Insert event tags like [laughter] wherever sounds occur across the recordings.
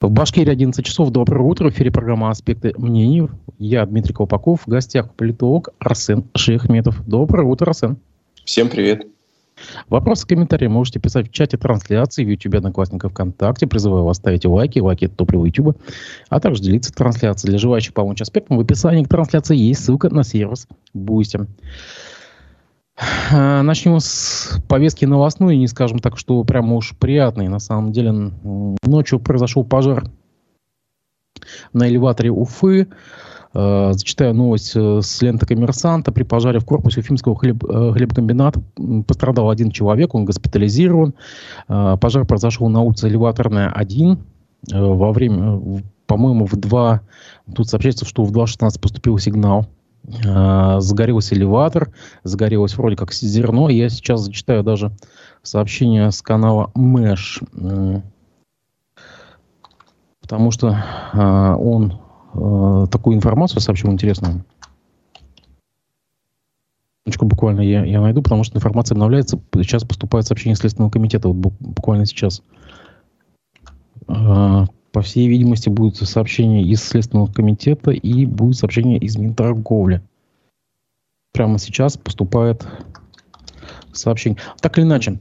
В Башкирии 11 часов. Доброе утро. В эфире программа «Аспекты мнений». Я Дмитрий Колпаков. В гостях политолог Арсен Шейхметов. Доброе утро, Арсен. Всем привет. Вопросы, комментарии можете писать в чате трансляции в YouTube, Одноклассников, ВКонтакте. Призываю вас ставить лайки. Лайки – это топливо YouTube. А также делиться трансляцией. Для желающих помочь аспектам в описании к трансляции есть ссылка на сервис Boosty. А, начнем с повестки новостной, не скажем так, что прямо уж приятный. На самом деле ночью произошел пожар на элеваторе Уфы. А, зачитаю новость э, с ленты коммерсанта. При пожаре в корпусе Уфимского хлеб, э, хлебкомбината пострадал один человек, он госпитализирован. Пожар произошел на улице Элеваторная 1 э, во время, по-моему, в 2, тут сообщается, что в 2.16 поступил сигнал загорелся элеватор, загорелось вроде как зерно. Я сейчас зачитаю даже сообщение с канала Мэш, потому что а, он а, такую информацию сообщил интересную. Буквально я, я найду, потому что информация обновляется. Сейчас поступает сообщение Следственного комитета, вот буквально сейчас по всей видимости, будет сообщение из Следственного комитета и будет сообщение из Минторговли. Прямо сейчас поступает сообщение. Так или иначе,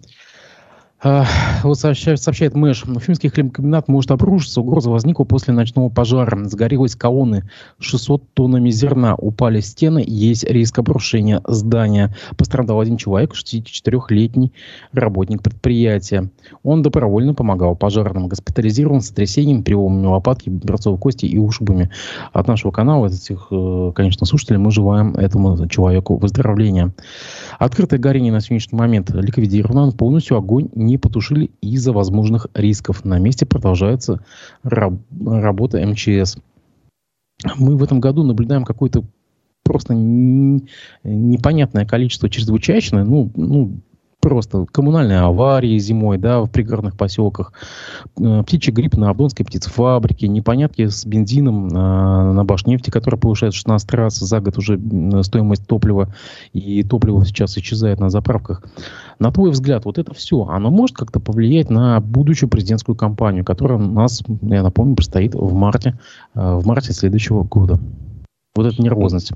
вот сообщает, сообщает Мэш, Уфимский хлебокомбинат может обрушиться. Угроза возникла после ночного пожара. Сгорелась колонны 600 тоннами зерна. Упали стены. Есть риск обрушения здания. Пострадал один человек, 64-летний работник предприятия. Он добровольно помогал пожарным. Госпитализирован с сотрясением, переломами лопатки, берцовой кости и ушибами. От нашего канала, от этих, э, конечно, слушателей, мы желаем этому человеку выздоровления. Открытое горение на сегодняшний момент ликвидировано. Полностью огонь не потушили из-за возможных рисков. На месте продолжается раб- работа МЧС. Мы в этом году наблюдаем какое-то просто непонятное количество чрезвычайно, ну, ну, просто коммунальные аварии зимой, да, в пригородных поселках, э, птичий грипп на Абдонской птицефабрике, непонятки с бензином на, на Башнефти, которая повышает 16 раз за год уже стоимость топлива, и топливо сейчас исчезает на заправках. На твой взгляд, вот это все, оно может как-то повлиять на будущую президентскую кампанию, которая у нас, я напомню, предстоит в марте, э, в марте следующего года? Вот эта нервозность.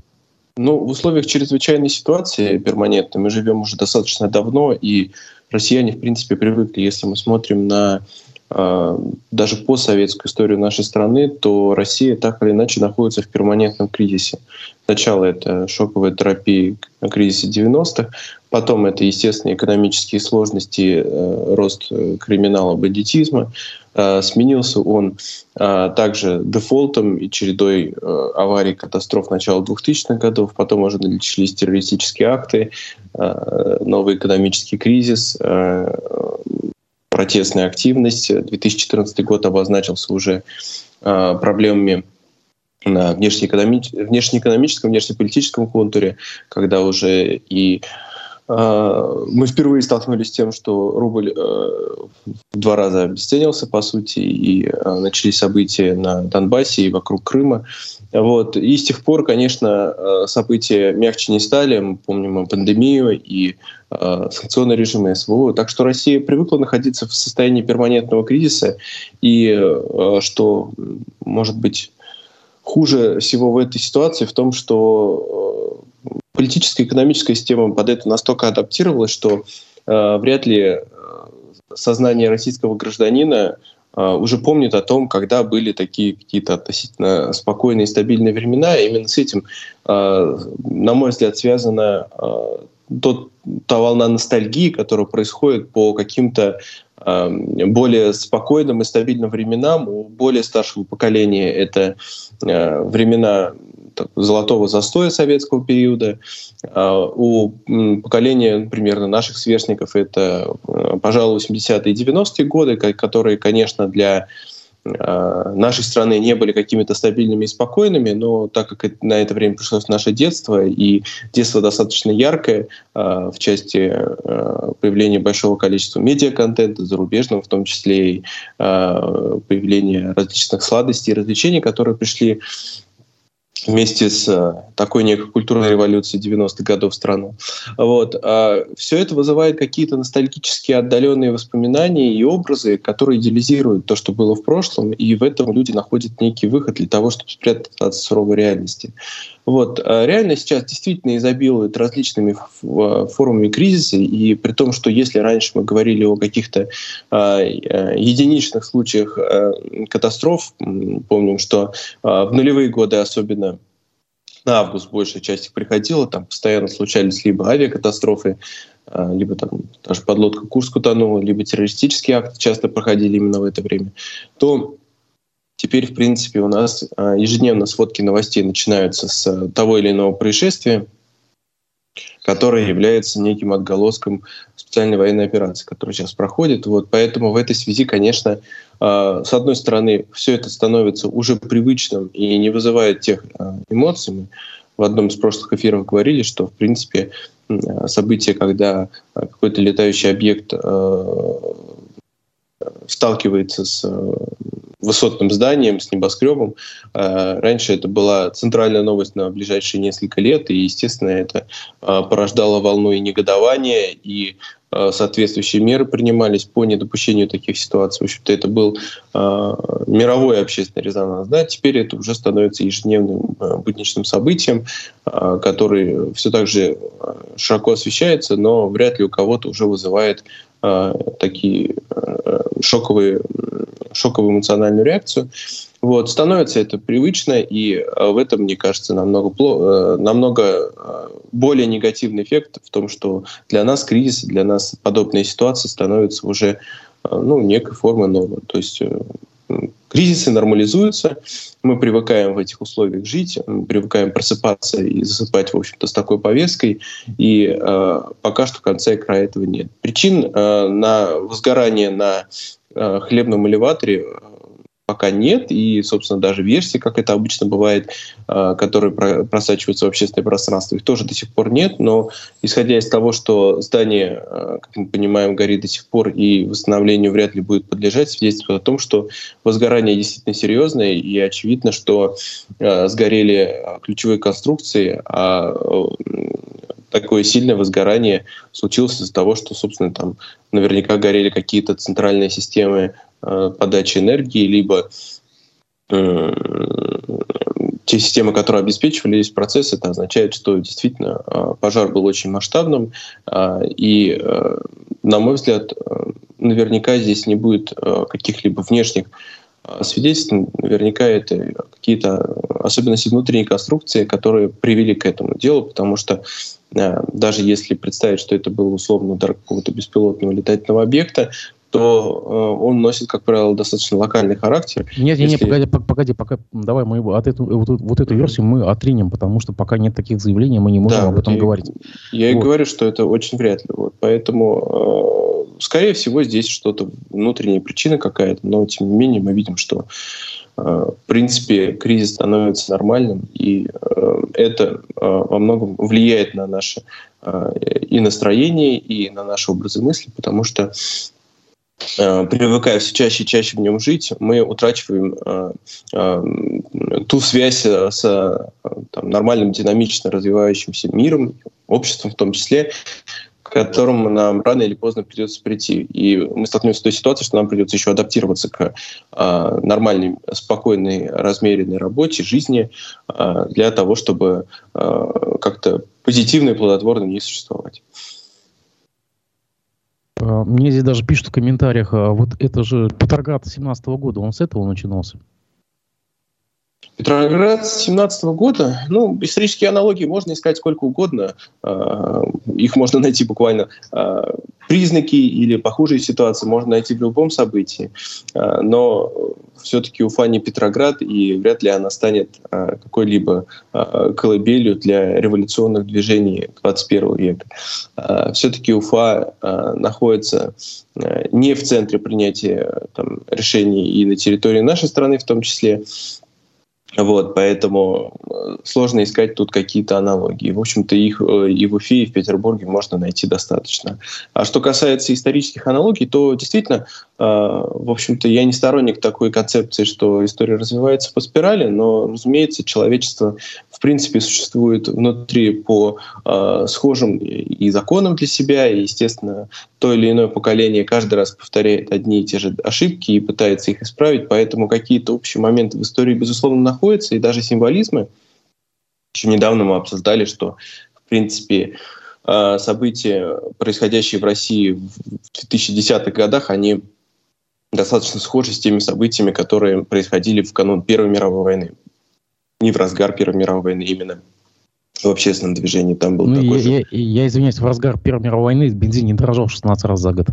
Ну, в условиях чрезвычайной ситуации перманентной мы живем уже достаточно давно, и россияне, в принципе, привыкли, если мы смотрим на э, даже постсоветскую историю нашей страны, то Россия так или иначе находится в перманентном кризисе. Сначала это шоковая терапия на кризисе 90-х, потом это, естественно, экономические сложности, э, рост э, криминала, бандитизма, сменился он э, также дефолтом и чередой э, аварий, катастроф начала 2000-х годов. Потом уже начались террористические акты, новый экономический кризис, протестная активность. 2014 год обозначился уже проблемами на внешнеэкономическом, внешнеполитическом контуре, когда уже и мы впервые столкнулись с тем, что рубль э, в два раза обесценился, по сути, и э, начались события на Донбассе и вокруг Крыма. Вот. И с тех пор, конечно, э, события мягче не стали. Мы помним пандемию и санкционный режим СВО. Так что Россия привыкла находиться в состоянии перманентного кризиса. И что, может быть, хуже всего в этой ситуации в том, что политическая и экономическая система под это настолько адаптировалась, что э, вряд ли э, сознание российского гражданина э, уже помнит о том, когда были такие какие-то относительно спокойные и стабильные времена. И именно с этим, э, на мой взгляд, связана тот, та волна ностальгии, которая происходит по каким-то более спокойным и стабильным временам. У более старшего поколения это э, времена золотого застоя советского периода. А, у поколения примерно наших сверстников это, э, пожалуй, 80-е и 90-е годы, которые, конечно, для нашей страны не были какими-то стабильными и спокойными, но так как на это время пришлось наше детство, и детство достаточно яркое а, в части появления большого количества медиаконтента, зарубежного в том числе, и появления различных сладостей и развлечений, которые пришли вместе с э, такой некой культурной революцией 90-х годов страну. Вот. А все это вызывает какие-то ностальгические отдаленные воспоминания и образы, которые идеализируют то, что было в прошлом, и в этом люди находят некий выход для того, чтобы спрятаться от суровой реальности. Вот. А реально сейчас действительно изобилует различными формами кризиса, и при том, что если раньше мы говорили о каких-то э, единичных случаях катастроф, помним, что в нулевые годы особенно на август большая часть их приходила, там постоянно случались либо авиакатастрофы, либо там даже подлодка Курск утонула, либо террористические акты часто проходили именно в это время, то Теперь, в принципе, у нас а, ежедневно сводки новостей начинаются с того или иного происшествия, которое является неким отголоском специальной военной операции, которая сейчас проходит. Вот, поэтому в этой связи, конечно, а, с одной стороны, все это становится уже привычным и не вызывает тех а, эмоций. Мы в одном из прошлых эфиров говорили, что, в принципе, событие, когда какой-то летающий объект сталкивается с высотным зданием, с небоскребом. А, раньше это была центральная новость на ближайшие несколько лет, и, естественно, это а, порождало волну и негодования, и соответствующие меры принимались по недопущению таких ситуаций. В общем-то, это был мировой общественный резонанс. Да? Теперь это уже становится ежедневным будничным событием, который все так же широко освещается, но вряд ли у кого-то уже вызывает такие шоковые шоковую эмоциональную реакцию. Вот, становится это привычно, и э, в этом, мне кажется, намного, э, намного э, более негативный эффект в том, что для нас кризис, для нас подобные ситуации становятся уже ну, некой формой нормы. То есть кризисы нормализуются, мы привыкаем в этих условиях жить, мы привыкаем просыпаться и засыпать, в общем-то, с такой повесткой, и э, пока что конца и края этого нет. Причин э, на возгорание на Э, хлебном элеваторе э, пока нет, и, собственно, даже версии, как это обычно бывает, э, которые просачиваются в общественное пространство, их тоже до сих пор нет, но исходя из того, что здание, как мы понимаем, горит до сих пор и восстановлению вряд ли будет подлежать, свидетельствует о том, что возгорание действительно серьезное, и очевидно, что сгорели ключевые конструкции, а такое сильное возгорание случилось из-за того, что, собственно, там наверняка горели какие-то центральные системы э, подачи энергии, либо э, те системы, которые обеспечивали весь процесс, это означает, что действительно э, пожар был очень масштабным, э, и, э, на мой взгляд, наверняка здесь не будет каких-либо внешних свидетельств, наверняка это какие-то особенности внутренней конструкции, которые привели к этому делу, потому что Э, даже если представить, что это был условно удар какого-то беспилотного летательного объекта, то э, он носит, как правило, достаточно локальный характер. Нет, Если... нет, погоди, погоди, пока давай мы от эту, вот, вот эту версию мы отринем, потому что пока нет таких заявлений, мы не можем да, об этом я, говорить. Я вот. и говорю, что это очень вряд ли. Вот. Поэтому, э, скорее всего, здесь что-то внутренняя причина какая-то, но тем не менее мы видим, что Э, в принципе, кризис становится нормальным, и э, это э, во многом влияет на наше и настроение, и на наши образы мысли, потому что привыкая все чаще и чаще в нем жить, мы утрачиваем ту связь с там, нормальным, динамично развивающимся миром, обществом в том числе, которому нам рано или поздно придется прийти. И мы столкнемся с той ситуацией, что нам придется еще адаптироваться к э, нормальной, спокойной, размеренной работе, жизни э, для того, чтобы э, как-то позитивно и плодотворно не существовать. Мне здесь даже пишут в комментариях, вот это же Петроград 17 года, он с этого начинался. Петроград 17 года, ну, исторические аналогии можно искать сколько угодно. А, их можно найти буквально. А, признаки или похожие ситуации можно найти в любом событии. А, но все-таки Уфа не Петроград, и вряд ли она станет какой-либо колыбелью для революционных движений 21 века. Все-таки Уфа находится не в центре принятия там, решений и на территории нашей страны в том числе, Вот, поэтому э, сложно искать тут какие-то аналогии. В общем-то, их э, и в Уфе, и в Петербурге можно найти достаточно. А что касается исторических аналогий, то действительно, э, в общем-то, я не сторонник такой концепции, что история развивается по спирали, но, разумеется, человечество принципе существует внутри по схожим и законам для себя, и, естественно, то или иное поколение каждый раз повторяет одни и те же ошибки и пытается их исправить, поэтому какие-то общие моменты в истории, безусловно, находятся, и даже символизмы. Еще недавно мы обсуждали, что, в принципе, э, события, происходящие в России в 2010-х годах, они достаточно схожи с теми событиями, которые происходили в канун Первой мировой войны. Не в разгар Первой мировой войны именно в общественном движении там был ну, такой я, же... я, я извиняюсь, в разгар Первой мировой войны бензин не дорожал 16 раз за год.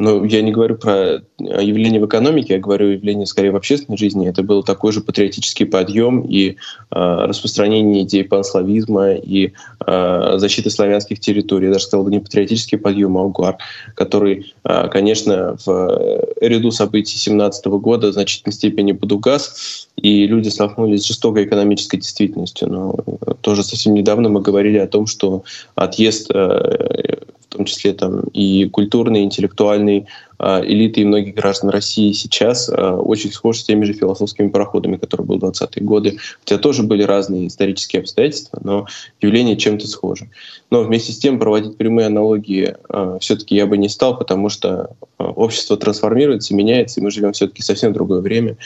Ну, я не говорю про явление в экономике, я говорю явление скорее в общественной жизни. Это был такой же патриотический подъем и э, распространение идей панславизма и э, защиты славянских территорий. Я даже сказал бы не патриотический подъем, а угар, который, э, конечно, в ряду событий 17 года в значительной степени подугас, и люди столкнулись с жестокой экономической действительностью. Но тоже совсем недавно мы говорили о том, что отъезд э, в том числе там и культурной, и интеллектуальной э, элиты и многих граждан России сейчас э, очень схож с теми же философскими пароходами, которые были в 20-е годы, хотя тоже были разные исторические обстоятельства, но явление чем-то схоже. Но вместе с тем проводить прямые аналогии э, все-таки я бы не стал, потому что э, общество трансформируется, меняется, и мы живем все-таки совсем другое время.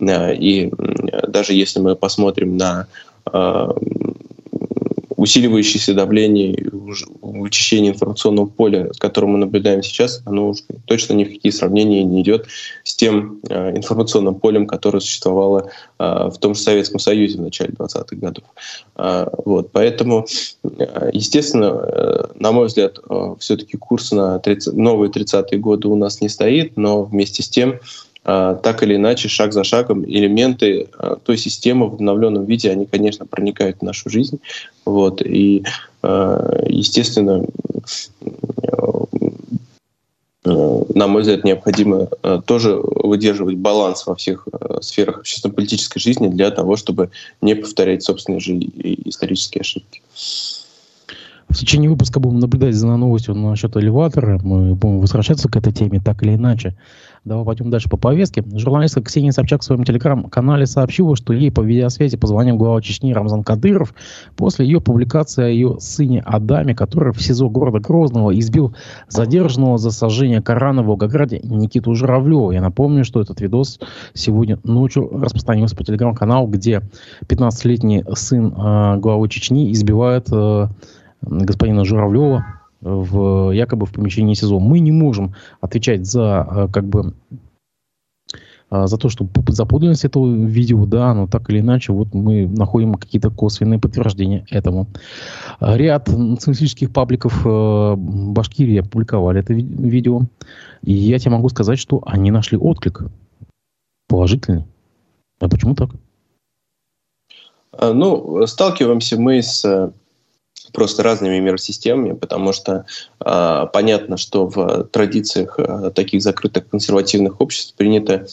Э, и даже если мы посмотрим на э, усиливающееся давление и вычищение информационного поля, которое мы наблюдаем сейчас, оно уж точно ни в какие сравнения не идет с тем э, информационным полем, которое существовало в том же Советском Союзе в начале 20-х годов. Вот, поэтому, естественно, на мой взгляд, все-таки курс на 30, новые 30-е годы у нас не стоит, но вместе с тем так или иначе, шаг за шагом, элементы а, той системы в обновленном виде, они, конечно, проникают в нашу жизнь. Вот, и, а, естественно, на мой взгляд, необходимо тоже выдерживать баланс во всех сферах общественно-политической жизни для того, чтобы не повторять собственные же исторические ошибки. В течение выпуска будем наблюдать за новостью насчет элеватора. Мы будем возвращаться к этой теме так или иначе. Давай пойдем дальше по повестке. Журналистка Ксения Собчак в своем телеграм-канале сообщила, что ей по видеосвязи позвонил глава Чечни Рамзан Кадыров после ее публикации о ее сыне Адаме, который в СИЗО города Грозного избил задержанного за сожжение Корана в Волгограде Никиту Журавлева. Я напомню, что этот видос сегодня ночью распространился по телеграм-каналу, где 15-летний сын э, главы Чечни избивает э, господина Журавлева в, якобы в помещении СИЗО. Мы не можем отвечать за э, как бы э, за то, что за подлинность этого видео, да, но так или иначе, вот мы находим какие-то косвенные подтверждения этому. Ряд националистических пабликов э, Башкирии опубликовали это видео, и я тебе могу сказать, что они нашли отклик положительный. А почему так? Ну, сталкиваемся мы с просто разными миросистемами, потому что э, понятно, что в традициях э, таких закрытых консервативных обществ принято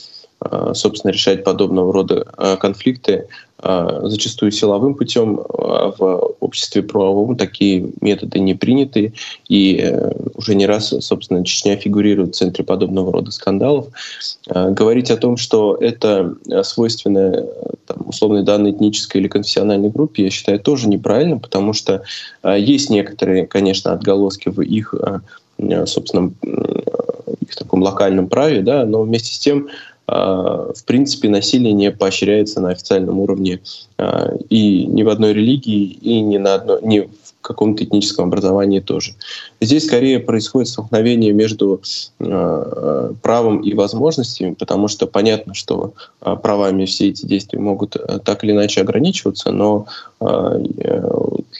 собственно, решать подобного рода э, конфликты э, зачастую силовым путем. В обществе правовом такие методы не приняты, и уже не раз, собственно, Чечня фигурирует в центре подобного рода скандалов. Говорить о том, что это свойственно там, условной данной этнической или конфессиональной группе, я считаю, тоже неправильно, потому что есть некоторые, конечно, отголоски в их собственно, их таком локальном праве, да, но вместе с тем в принципе, насилие не поощряется на официальном уровне а, и ни в одной религии, и ни, на одно, ни каком-то этническом образовании тоже. Здесь скорее происходит столкновение между э, правом и возможностями, потому что понятно, что э, правами все эти действия могут э, так или иначе ограничиваться, но э,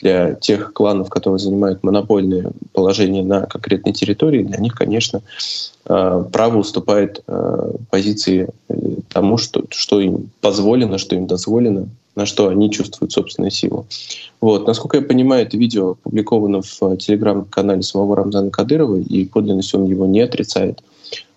для тех кланов, которые занимают монопольное положение на конкретной территории, для них, конечно, э, право уступает э, позиции э, тому, что, что им позволено, что им дозволено, на что они чувствуют собственную силу. Вот. Насколько я понимаю, это видео опубликовано в телеграм-канале самого Рамзана Кадырова, и подлинность он его не отрицает.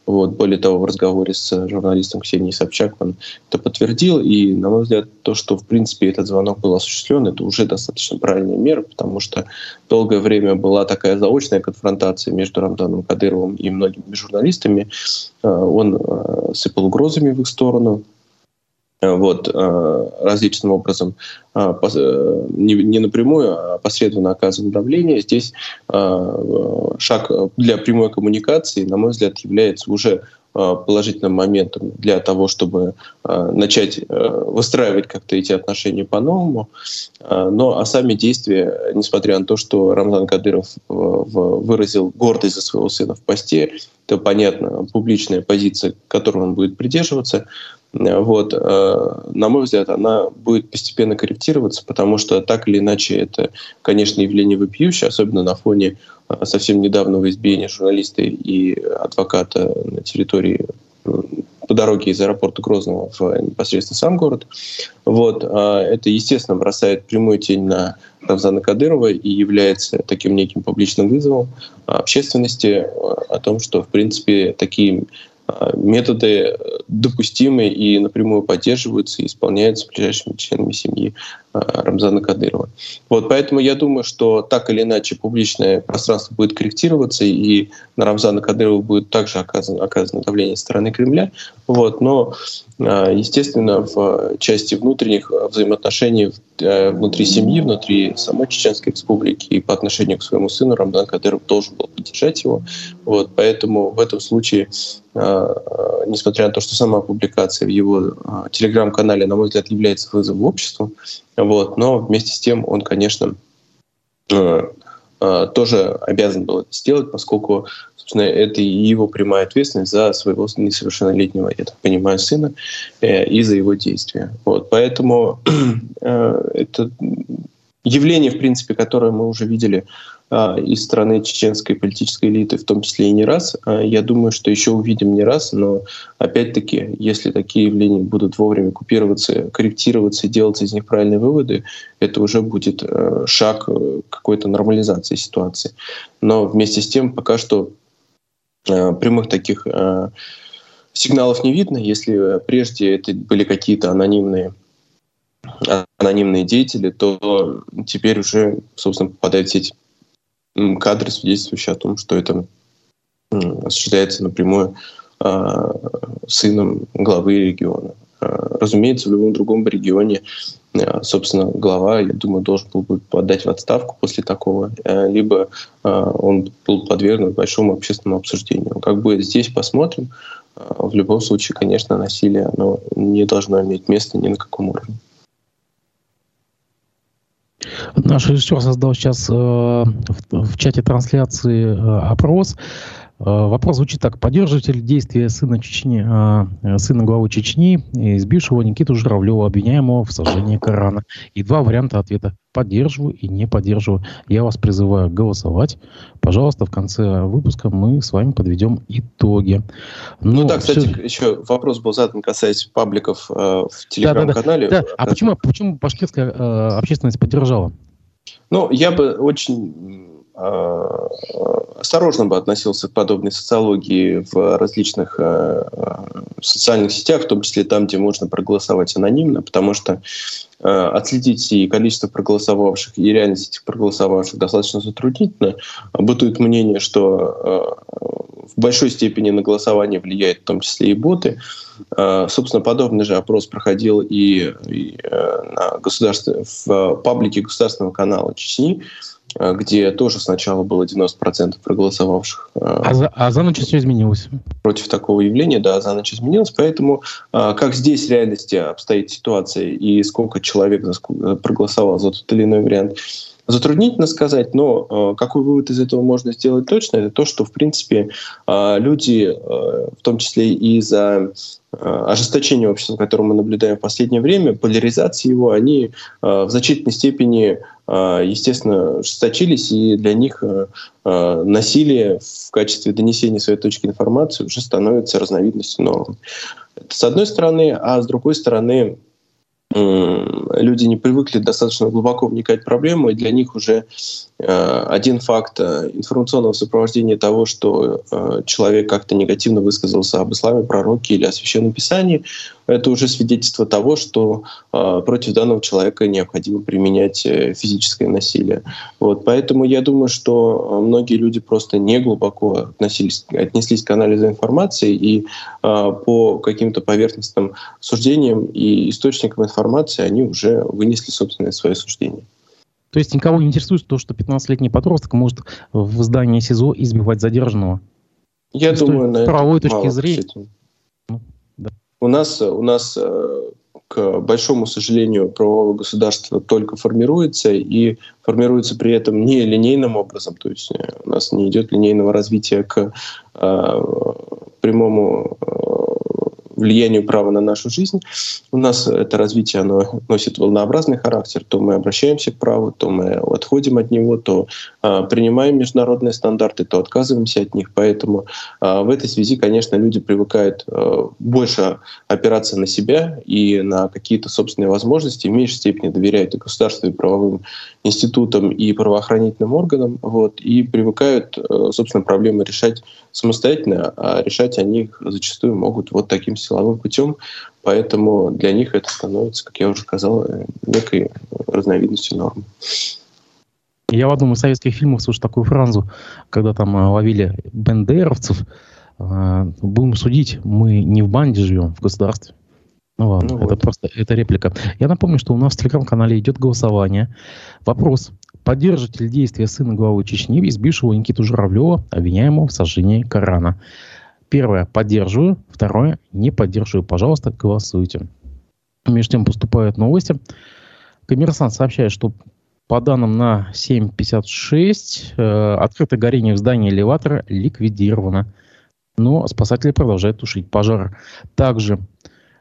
Вот, более того, в разговоре с журналистом Ксенией Собчак он это подтвердил. И, на мой взгляд, то, что, в принципе, этот звонок был осуществлен, это уже достаточно правильная мера, потому что долгое время была такая заочная конфронтация между Рамданом Кадыровым и многими журналистами. Э, он э, сыпал угрозами в их сторону, вот, различным образом, не напрямую, а посредственно оказывал давление. Здесь шаг для прямой коммуникации, на мой взгляд, является уже положительным моментом для того, чтобы начать выстраивать как-то эти отношения по-новому. Но а сами действия, несмотря на то, что Рамзан Кадыров выразил гордость за своего сына в посте, это, понятно, публичная позиция, которой он будет придерживаться, вот, на мой взгляд, она будет постепенно корректироваться, потому что так или иначе это, конечно, явление вопиющее, особенно на фоне совсем недавнего избиения журналиста и адвоката на территории по дороге из аэропорта Грозного в непосредственно сам город. Вот. Это, естественно, бросает прямую тень на Рамзана Кадырова и является таким неким публичным вызовом общественности о том, что, в принципе, такие методы допустимы и напрямую поддерживаются и исполняются ближайшими членами семьи Рамзана Кадырова. Вот, поэтому я думаю, что так или иначе публичное пространство будет корректироваться, и на Рамзана Кадырова будет также оказано, оказано давление со стороны Кремля. Вот, но, а, естественно, в части внутренних взаимоотношений э, внутри семьи, внутри самой Чеченской Республики и по отношению к своему сыну Рамзан Кадыров должен был поддержать его. Вот, поэтому в этом случае несмотря на то, что сама публикация в его телеграм-канале, на мой взгляд, является вызовом обществу, вот. Но вместе с тем он, конечно, э, э, тоже обязан был это сделать, поскольку, собственно, это и его прямая ответственность за своего несовершеннолетнего, я так понимаю, сына э, и за его действия. Вот. Поэтому [clears throat] это явление, в принципе, которое мы уже видели из страны чеченской политической элиты, в том числе и не раз. А, я думаю, что еще увидим не раз, но опять-таки, если такие явления будут вовремя купироваться, корректироваться и делать из них правильные выводы, это уже будет э, шаг э, какой-то нормализации ситуации. Но вместе с тем пока что прямых таких сигналов не видно. Если прежде это были какие-то анонимные анонимные деятели, то теперь уже, собственно, попадают в сеть кадры, свидетельствующие о том, что это осуществляется напрямую э, сыном главы региона. Э, разумеется, в любом другом регионе, э, собственно, глава, я думаю, должен был бы подать в отставку после такого, либо он был подвергнут большому общественному обсуждению. Как бы здесь посмотрим. В любом случае, конечно, насилие оно не должно иметь места ни на каком уровне. Наш режиссер создал сейчас э, в, чате трансляции э, опрос. Э, вопрос звучит так. Поддерживаете ли действия сына, Чечни, э, сына главы Чечни, избившего Никиту Журавлева, обвиняемого в сожжении Корана? И два варианта ответа. Поддерживаю и не поддерживаю. Я вас призываю голосовать. Пожалуйста, в конце выпуска мы с вами подведем итоги. Но ну, ну да, кстати, все... еще вопрос был задан касаясь пабликов э, в телеграм-канале. Да, да, да. А почему, почему башкирская э, общественность поддержала? Ну, я бы очень Э, осторожно бы относился к подобной социологии в различных э, социальных сетях, в том числе там, где можно проголосовать анонимно, потому что э, отследить и количество проголосовавших, и реальность этих проголосовавших достаточно затруднительно. Бытует мнение, что в большой степени на голосование влияет в том числе и боты. Собственно, подобный же опрос проходил и, и на государстве, в паблике государственного канала Чечни, Э, где тоже сначала было 90% проголосовавших. Э, а за, а за ночь все изменилось? Против такого явления, да, за ночь изменилось. Поэтому э, как здесь в реальности обстоит ситуация и сколько человек проголосовал за тот или иной вариант, Затруднительно сказать, но э, какой вывод из этого можно сделать точно, это то, что, в принципе, э, люди, э, в том числе и за э, ожесточение общества, которое мы наблюдаем в последнее время, поляризации его, они э, в значительной степени, э, естественно, ожесточились, и для них э, э, насилие в качестве донесения своей точки информации уже становится разновидностью нормы. Это с одной стороны, а с другой стороны, люди не привыкли достаточно глубоко вникать в проблему, и для них уже э, один факт э, информационного сопровождения того, что э, человек как-то негативно высказался об исламе, пророке или о священном писании, это уже свидетельство того, что против данного человека необходимо применять физическое насилие. Вот, поэтому я думаю, что многие люди просто не глубоко относились, отнеслись к анализу информации и по каким-то поверхностным суждениям и источникам информации они уже вынесли собственное свое суждение. То есть никого не интересует то, что 15-летний подросток может в здании СИЗО избивать задержанного? Я то думаю, на правовой точки зрения. У нас, у нас, э, к большому сожалению, правовое государство только формируется, и формируется при этом не линейным образом, то есть э, у нас не идет линейного развития к э, прямому влиянию права на нашу жизнь. У нас это развитие оно носит волнообразный характер. То мы обращаемся к праву, то мы отходим от него, то э, принимаем международные стандарты, то отказываемся от них. Поэтому э, в этой связи, конечно, люди привыкают э, больше опираться на себя и на какие-то собственные возможности, в меньшей степени доверяют и государству, и правовым институтам, и правоохранительным органам, вот, и привыкают, э, собственно, проблемы решать самостоятельно, а решать они их зачастую могут вот таким силовым путем, поэтому для них это становится, как я уже сказал, некой разновидностью нормы. Я в одном из советских фильмов слышу такую фразу, когда там э, ловили бендеровцев, э, будем судить, мы не в банде живем, в государстве. Ну ладно, ну, это вот. просто это реплика. Я напомню, что у нас в телеграм-канале идет голосование. Вопрос. Поддержите ли действия сына главы Чечни, избившего Никиту Журавлева, обвиняемого в сожжении Корана? Первое, поддерживаю. Второе, не поддерживаю. Пожалуйста, голосуйте. Между тем поступают новости. Коммерсант сообщает, что по данным на 7.56 э, открытое горение в здании элеватора ликвидировано. Но спасатели продолжают тушить пожар. Также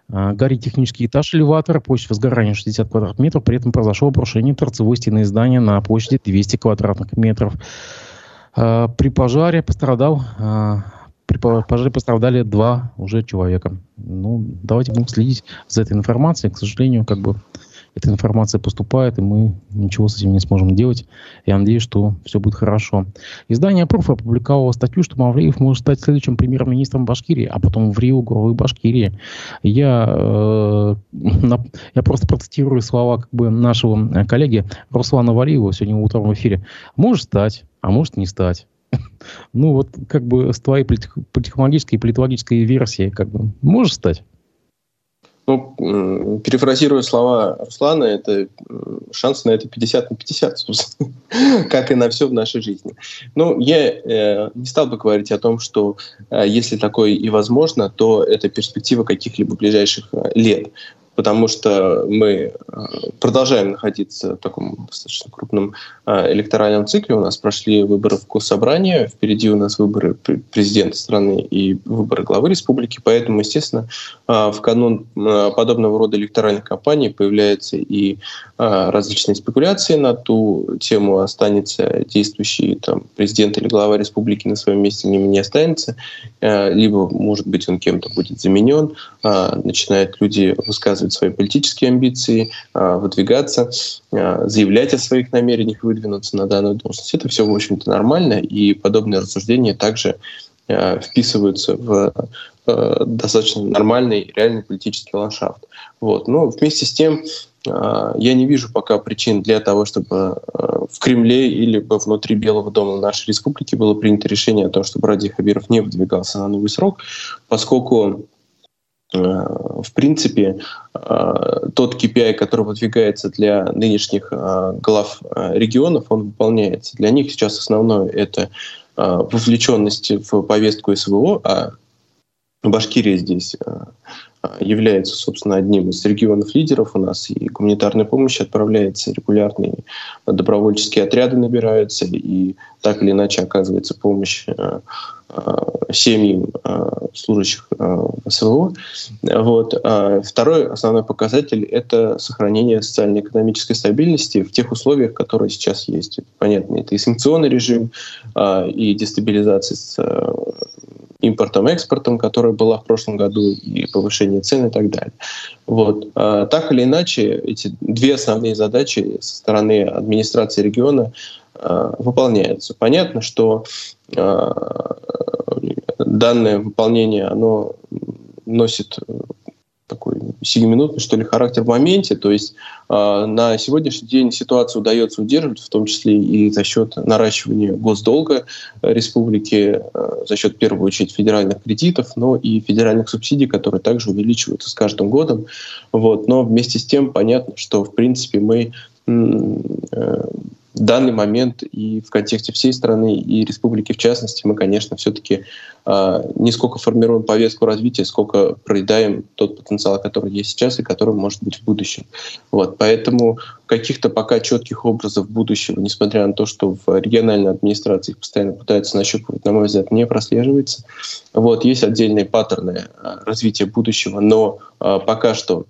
горит технический этаж элеватора, площадь возгорания 60 квадратных метров, при этом произошло обрушение торцевой стены здания на площади 200 квадратных метров. Э, при пожаре пострадал э, при пожаре пострадали два уже человека. Ну, давайте будем следить за этой информацией. К сожалению, как бы эта информация поступает, и мы ничего с этим не сможем делать. Я надеюсь, что все будет хорошо. Издание «Проф» опубликовало статью, что Мавлеев может стать следующим премьер-министром Башкирии, а потом в Рио главы Башкирии. Я, э, на, я просто процитирую слова как бы, нашего коллеги Руслана Валиева сегодня утром в эфире. Может стать, а может не стать. [laughs] Ну, вот как бы с твоей политехнологической и политологической версией как бы можешь стать? Ну, перефразируя слова Руслана, это шанс на это 50 на 50, собственно, [laughs] как и на все в нашей жизни. Ну, я э, не стал бы говорить о том, что э, если такое и возможно, то это перспектива каких-либо ближайших э, лет потому что мы э, продолжаем находиться в таком достаточно крупном э, электоральном цикле. У нас прошли выборы в Госсобрание, впереди у нас выборы президента страны и выборы главы республики, поэтому, естественно, э, в канун подобного рода электоральных кампаний появляются и различные спекуляции на ту тему, останется действующий там, президент или глава республики на своем месте, не, не останется, либо, может быть, он кем-то будет заменен, начинают люди высказывать реализовывать свои политические амбиции, а, выдвигаться, а, заявлять о своих намерениях выдвинуться на данную должность. Это все, в общем-то, нормально, и подобные рассуждения также а, вписываются в достаточно нормальный реальный политический ландшафт. Вот. Но вместе с тем я не вижу пока причин для того, чтобы в Кремле или внутри Белого дома нашей республики было принято решение о том, чтобы Ради Хабиров не выдвигался на новый срок, поскольку в принципе, э, тот KPI, который выдвигается для нынешних э, глав регионов, он выполняется. Для них сейчас основное — это вовлеченность в повестку СВО, а Башкирия здесь является, собственно, одним из регионов лидеров. У нас и гуманитарная помощь отправляется, регулярные добровольческие отряды набираются, и так или иначе оказывается помощь э, э, семьям э, служащих СВО. Вот. Второй основной показатель — это сохранение социально-экономической стабильности в тех условиях, которые сейчас есть. Понятно, это и санкционный режим, и дестабилизация импортом, экспортом, которая была в прошлом году, и повышение цен и так далее. Вот. А, так или иначе, эти две основные задачи со стороны администрации региона а, выполняются. Понятно, что а, данное выполнение, оно носит такой сиюминутный, что ли, характер в моменте. То есть э, на сегодняшний день ситуацию удается удерживать, в том числе и за счет наращивания госдолга республики, э, за счет, в первую очередь, федеральных кредитов, но и федеральных субсидий, которые также увеличиваются с каждым годом. Вот. Но вместе с тем понятно, что, в принципе, мы э, данный момент и в контексте всей страны, и республики в частности, мы, конечно, все-таки э, не сколько формируем повестку развития, сколько проедаем тот потенциал, который есть сейчас и который может быть в будущем. Вот, поэтому каких-то пока четких образов будущего, несмотря на то, что в региональной администрации их постоянно пытаются нащупывать, на мой взгляд, не прослеживается. Вот, есть отдельные паттерны а, развития будущего, но э, пока что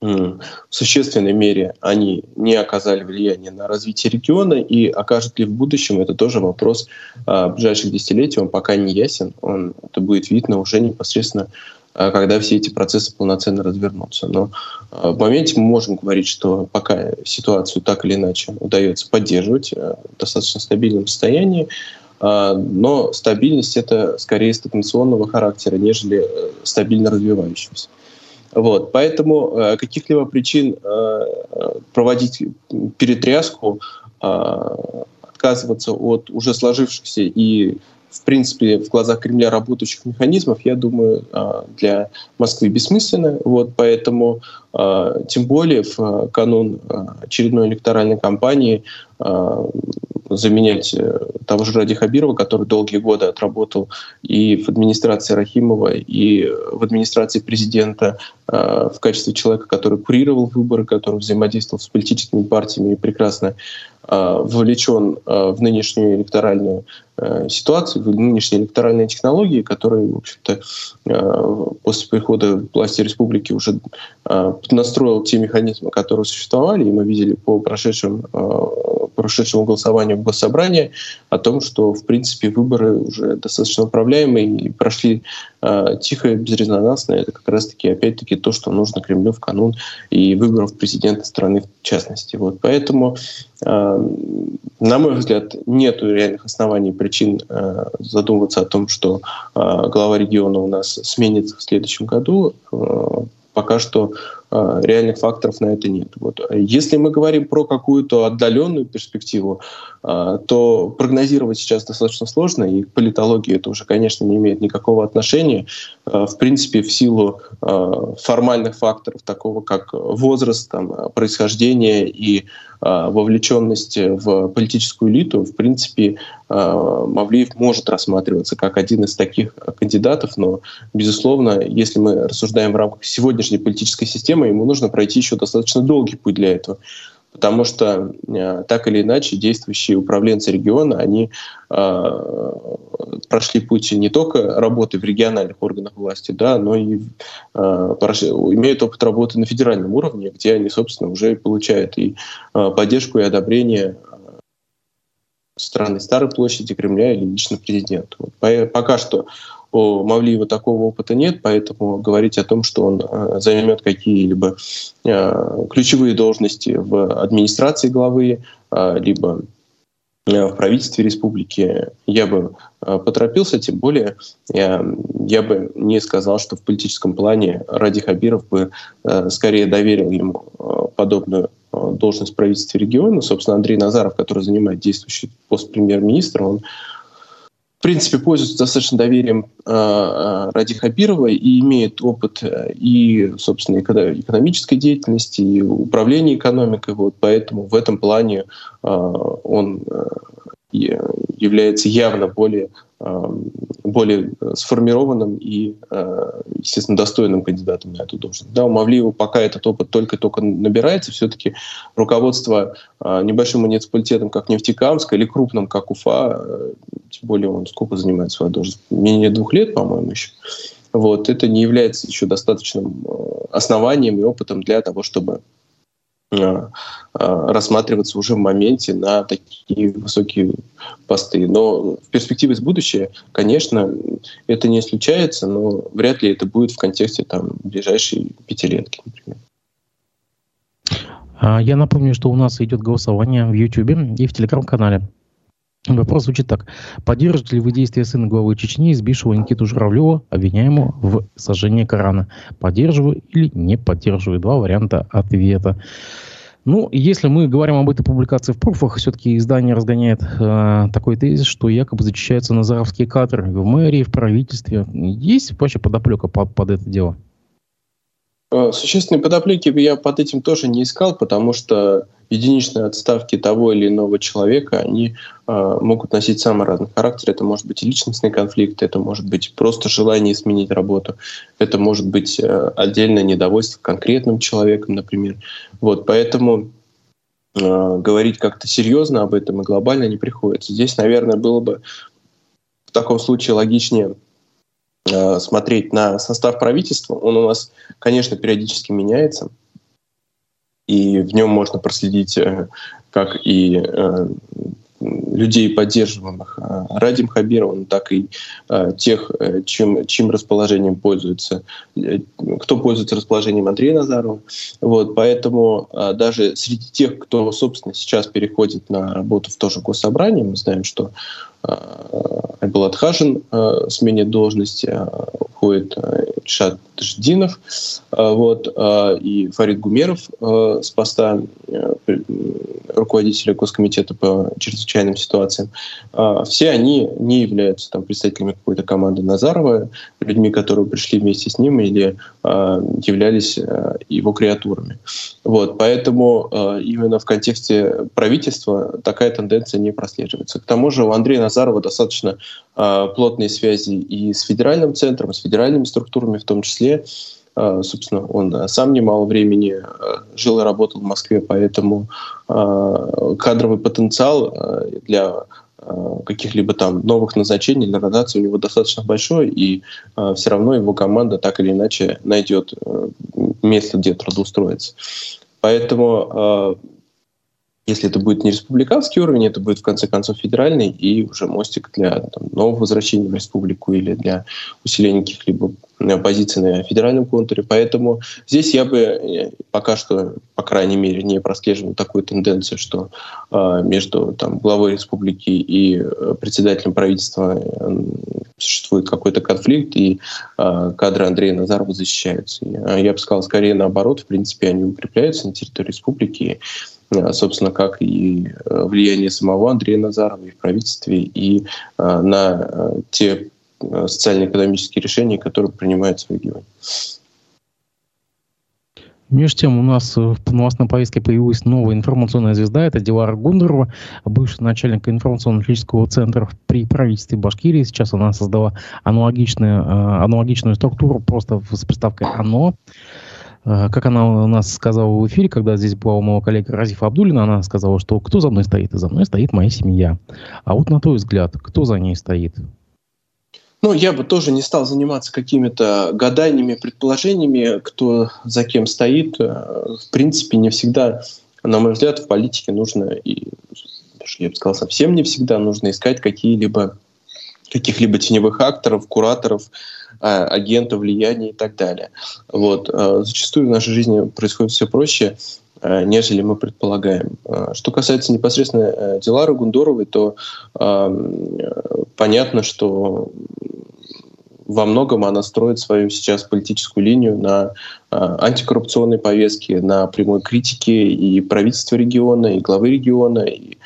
в существенной мере они не оказали влияния на развитие региона, и окажут ли в будущем, это тоже вопрос а, ближайших десятилетий, он пока не ясен, он, это будет видно уже непосредственно, а, когда все эти процессы полноценно развернутся. Но а, в моменте мы можем говорить, что пока ситуацию так или иначе удается поддерживать а, в достаточно стабильном состоянии, но стабильность это скорее стагнационного характера, нежели э, стабильно развивающегося. Вот, поэтому э, каких-либо причин э, проводить перетряску, э, отказываться от уже сложившихся и в принципе, в глазах Кремля работающих механизмов, я думаю, э, для Москвы бессмысленно. Вот, поэтому, э, тем более в канун очередной электоральной кампании заменять э, того же Ради Хабирова, который долгие годы отработал и в администрации Рахимова, и в администрации президента э, в качестве человека, который курировал выборы, который взаимодействовал с политическими партиями и прекрасно э, вовлечен в нынешнюю электоральную ситуацию, в нынешние электоральные технологии, которые, в общем-то, после прихода власти республики уже настроил те механизмы, которые существовали, и мы видели по прошедшим прошедшему голосованию в Госсобрании о том, что, в принципе, выборы уже достаточно управляемые и прошли э, тихо и безрезонансно. Это как раз-таки, опять-таки, то, что нужно Кремлю в канун и выборов президента страны в частности. Вот. Поэтому, э, на мой взгляд, нет реальных оснований, причин э, задумываться о том, что глава региона у нас сменится в следующем году. Пока что реальных факторов на это нет. Вот. Если мы говорим про какую-то отдаленную перспективу, то прогнозировать сейчас достаточно сложно, и к политологии это уже, конечно, не имеет никакого отношения. Э, в принципе, в силу э, формальных факторов, такого как возраст, там, происхождение и вовлеченность в политическую элиту, в принципе, Мавлиев может рассматриваться как один из таких кандидатов, но, безусловно, если мы рассуждаем в рамках сегодняшней политической системы, ему нужно пройти еще достаточно долгий путь для этого потому что э, так или иначе действующие управленцы региона, они э, прошли путь не только работы в региональных органах власти, да, но и э, прошли, имеют опыт работы на федеральном уровне, где они, собственно, уже получают и э, поддержку, и одобрение страны Старой площади, Кремля или лично президента. Вот. Пока что у Мавлиева такого опыта нет, поэтому говорить о том, что он э, займет какие-либо э, ключевые должности в администрации главы, э, либо в правительстве республики, я бы поторопился, тем более я, я бы не сказал, что в политическом плане Ради Хабиров бы скорее доверил ему подобную должность в правительстве региона. Собственно, Андрей Назаров, который занимает действующий пост премьер-министра, он в принципе, пользуется достаточно доверием э, Ради Хабирова и имеет опыт э, и, собственно, экономической деятельности, и управления экономикой. Вот, поэтому в этом плане э, он э, является явно более, более сформированным и, естественно, достойным кандидатом на эту должность. Да, у Мавлиева пока этот опыт только-только набирается, все-таки руководство небольшим муниципалитетом, как Нефтекамск, или крупным, как Уфа, тем более он сколько занимает свою должность? Менее двух лет, по-моему, еще. Вот, это не является еще достаточным основанием и опытом для того, чтобы рассматриваться уже в моменте на такие высокие посты. Но в перспективе с будущее, конечно, это не исключается, но вряд ли это будет в контексте там, ближайшей пятилетки, например. А, я напомню, что у нас идет голосование в YouTube и в Телеграм-канале. Вопрос звучит так. Поддержите ли вы действия сына главы Чечни, избившего Никиту Журавлева, обвиняемого в сожжении Корана? Поддерживаю или не поддерживаю? Два варианта ответа. Ну, если мы говорим об этой публикации в пруфах, все-таки издание разгоняет э, такой тезис, что якобы защищаются назаровские кадры в мэрии, в правительстве. Есть вообще подоплека под, под это дело? Э, существенной подоплеки я под этим тоже не искал, потому что единичные отставки того или иного человека, они э, могут носить самый разный характер. Это может быть и личностный конфликт, это может быть просто желание сменить работу, это может быть э, отдельное недовольство конкретным человеком, например. Вот, поэтому э, говорить как-то серьезно об этом и глобально не приходится. Здесь, наверное, было бы в таком случае логичнее смотреть на состав правительства, он у нас, конечно, периодически меняется, и в нем можно проследить э, как и э, людей, поддерживаемых Радим Хабировым, так и тех, чем, чьим расположением пользуется, кто пользуется расположением Андрея Назарова. Вот, поэтому даже среди тех, кто, собственно, сейчас переходит на работу в то же госсобрание, мы знаем, что Айбулат Хашин сменит должности, уходит Шат Ждинов, вот, и Фарид Гумеров с поста руководителя Госкомитета по чрезвычайным ситуациям. Все они не являются там, представителями какой-то команды Назарова, людьми, которые пришли вместе с ним или являлись его креатурами. Вот, поэтому именно в контексте правительства такая тенденция не прослеживается. К тому же у Андрея Назарова достаточно э, плотные связи и с федеральным центром, с федеральными структурами в том числе. Э, собственно, он сам немало времени жил и работал в Москве, поэтому кадровый потенциал для каких-либо там новых назначений для ротации у него достаточно большой, и все равно его команда так или иначе найдет место, где трудоустроиться. Поэтому э, если это будет не республиканский уровень, это будет в конце концов федеральный и уже мостик для там, нового возвращения в республику или для усиления каких-либо э, позиций на федеральном контуре. Поэтому здесь я бы э, пока что, по крайней мере, не прослеживал такую тенденцию, что э, между там, главой республики и э, председателем правительства существует какой-то конфликт, и э, кадры Андрея Назарова защищаются. Я, я бы сказал, скорее наоборот, в принципе, они укрепляются на территории республики. Э, собственно, как и э, влияние самого Андрея Назарова и в правительстве, и э, на те социально-экономические решения, которые принимаются в регионе. Между тем, у нас в новостной повестке появилась новая информационная звезда. Это Дилара Гундерова, бывший начальник информационно-аналитического центра при правительстве Башкирии. Сейчас она создала аналогичную, аналогичную структуру, просто с приставкой «оно». Э, как она у нас сказала в эфире, когда здесь была у моего коллеги Разифа Абдулина, она сказала, что кто за мной стоит? За мной стоит моя семья. А вот на твой взгляд, кто за ней стоит? Ну, я бы тоже не стал заниматься какими-то гаданиями, предположениями, кто за кем стоит. Э, в принципе, не всегда, на мой взгляд, в политике нужно, и я бы сказал, совсем не всегда нужно искать какие-либо каких-либо теневых акторов, кураторов, а, агентов влияния и так далее. Вот. А, зачастую в нашей жизни происходит все проще, а, нежели мы предполагаем. Что касается непосредственно э, Дилары Гундоровой, то понятно, что во многом она строит свою сейчас политическую линию на антикоррупционной повестке, на прямой критике и правительства региона, и главы региона, и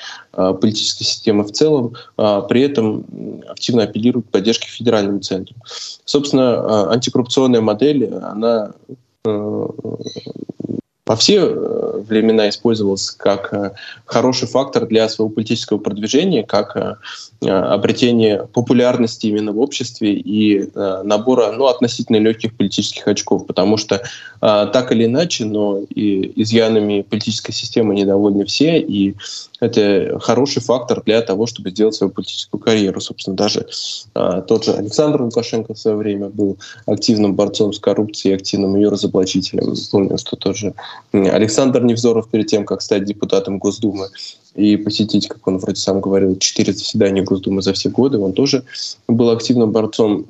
политической системы в целом, а, при этом активно апеллирует к поддержке федеральным центрам. Собственно, антикоррупционная модель, она э, во все э, времена использовался как э, хороший фактор для своего политического продвижения, как э, обретение популярности именно в обществе и набора ну, относительно легких политических очков, потому что так или иначе, но и изъянами политической системы недовольны все, и это хороший фактор для того, чтобы сделать свою политическую карьеру. Собственно, даже тот же Александр Лукашенко в свое время был активным борцом с коррупцией, активным ее разоблачителем. Помню, что тот же Александр Невзоров перед тем, как стать депутатом Госдумы и посетить, как он вроде сам говорил, четыре заседания Госдумы за все годы, он тоже был активным борцом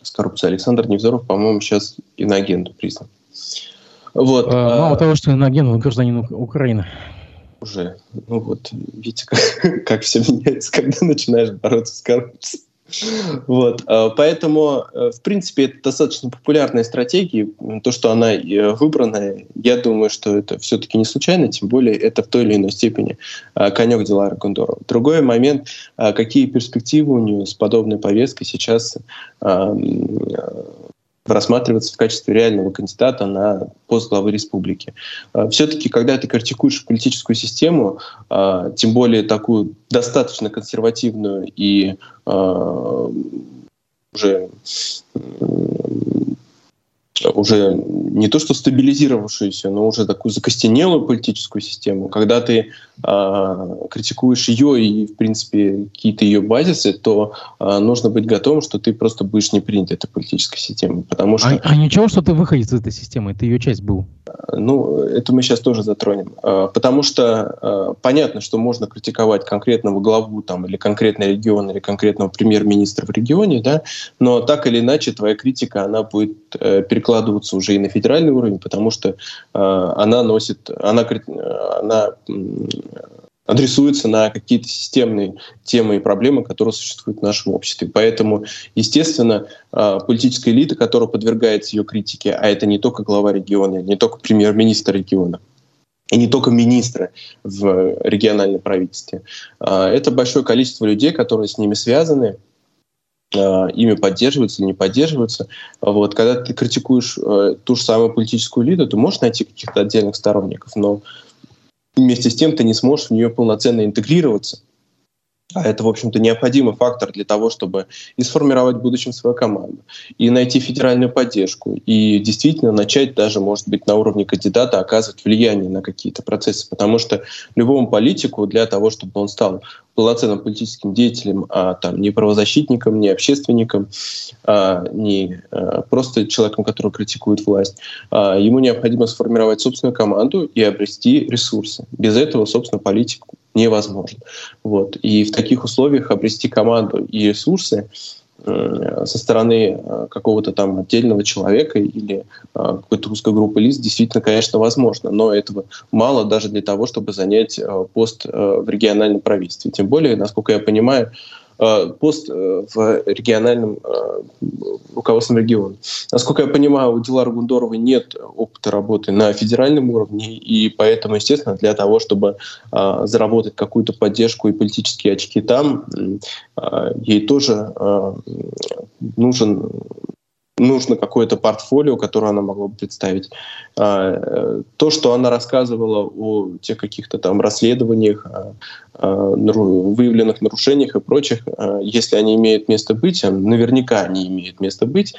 с коррупцией. Александр Невзоров, по-моему, сейчас иноагенту признан. Вот. А, мало того, что иноагент, он гражданин Украины. Уже. Ну вот, видите, [laughs] как, как все меняется, когда начинаешь бороться с коррупцией. Вот, а, поэтому, э, в принципе, это достаточно популярная стратегия. То, что она э, выбрана, я думаю, что это все-таки не случайно, тем более это в той или иной степени а, конек Дилара Гондорова. Другой момент, а, какие перспективы у нее с подобной повесткой сейчас рассматриваться в качестве реального кандидата на пост главы республики. А, Все-таки, когда ты критикуешь политическую систему, а, тем более такую достаточно консервативную и а, уже уже не то что стабилизировавшуюся, но уже такую закостенелую политическую систему, когда ты э, критикуешь ее и, в принципе, какие-то ее базисы, то э, нужно быть готовым, что ты просто будешь не принят этой политической системой. Потому что... а, а ничего, что ты выходишь из этой системы, ты ее часть был? Ну, это мы сейчас тоже затронем. Э, потому что э, понятно, что можно критиковать конкретного главу там, или конкретный регион, или конкретного премьер-министра в регионе, да, но так или иначе твоя критика, она будет перекладываться уже и на федеральный уровень, потому что э, она носит, она, она адресуется на какие-то системные темы и проблемы, которые существуют в нашем обществе. Поэтому, естественно, э, политическая элита, которая подвергается ее критике, а это не только глава региона, не только премьер-министр региона, и не только министры в региональном правительстве. Э, это большое количество людей, которые с ними связаны, Э, ими поддерживаются или не поддерживаются. Вот, когда ты критикуешь э, ту же самую политическую элиту, ты можешь найти каких-то отдельных сторонников, но вместе с тем ты не сможешь в нее полноценно интегрироваться. А это, в общем-то, необходимый фактор для того, чтобы и сформировать в будущем свою команду, и найти федеральную поддержку, и действительно начать даже, может быть, на уровне кандидата оказывать влияние на какие-то процессы. Потому что любому политику для того, чтобы он стал полноценным политическим деятелем, а там не правозащитником, не общественником, а не а, просто человеком, который критикует власть, а, ему необходимо сформировать собственную команду и обрести ресурсы. Без этого, собственно, политику невозможно. Вот. И в таких условиях обрести команду и ресурсы э, со стороны э, какого-то там отдельного человека или э, какой-то узкой группы лиц действительно, конечно, возможно, но этого мало даже для того, чтобы занять пост в региональном правительстве. Тем более, насколько я понимаю, пост э, в региональном э, руководстве региона. Насколько я понимаю, у Дилары Гундоровой нет опыта работы на федеральном уровне, и поэтому, естественно, для того, чтобы заработать какую-то поддержку и политические очки там, ей тоже нужен нужно какое-то портфолио, которое она могла бы представить. А, э, то, что она рассказывала о тех каких-то там расследованиях, выявленных нарушениях и прочих, если они имеют место быть, наверняка они имеют место быть,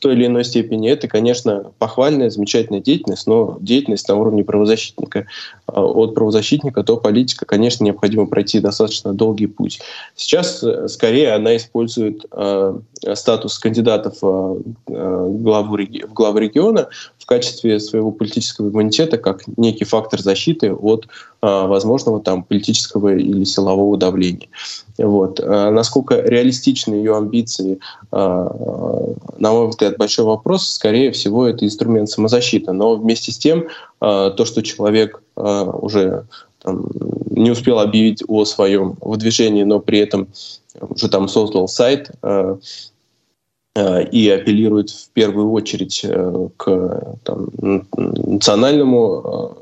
той или иной степени. Это, конечно, похвальная, замечательная деятельность, но деятельность на уровне правозащитника. А от правозащитника до политика, конечно, необходимо пройти достаточно долгий путь. Сейчас, э, скорее, она использует э, статус кандидатов э, главу, в главы региона в качестве своего политического иммунитета как некий фактор защиты от возможного там политического или силового давления. Вот. А насколько реалистичны ее амбиции, а, на мой взгляд, большой вопрос. Скорее всего, это инструмент самозащиты. Но вместе с тем, а, то, что человек уже там, не успел объявить о своем выдвижении, но при этом уже там создал сайт и апеллирует в первую очередь к там, национальному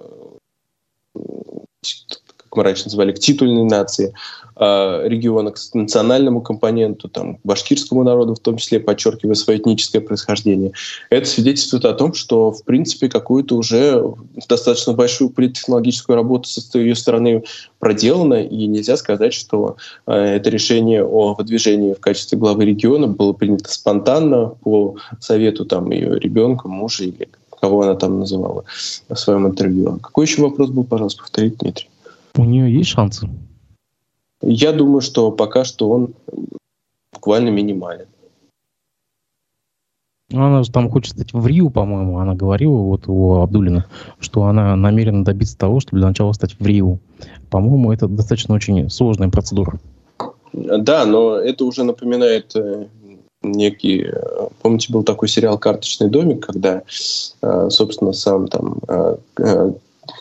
как мы раньше называли, к титульной нации, э, региона, к национальному компоненту, там, к башкирскому народу, в том числе подчеркивая свое этническое происхождение. Это свидетельствует о том, что, в принципе, какую-то уже достаточно большую политтехнологическую работу со ее стороны проделана, и нельзя сказать, что э, это решение о выдвижении в качестве главы региона было принято спонтанно по совету там, ее ребенка, мужа или кого она там называла в своем интервью. Какой еще вопрос был, пожалуйста, повторить, Дмитрий? У нее есть шансы? Я думаю, что пока что он буквально минимален. Ну, она же там хочет стать в Рио, по-моему, она говорила, вот у Абдулина, что она намерена добиться того, чтобы для начала стать в Рио. По-моему, это достаточно очень сложная процедура. Да, но это уже напоминает э, некий... Э, помните, был такой сериал «Карточный домик», когда, э, собственно, сам там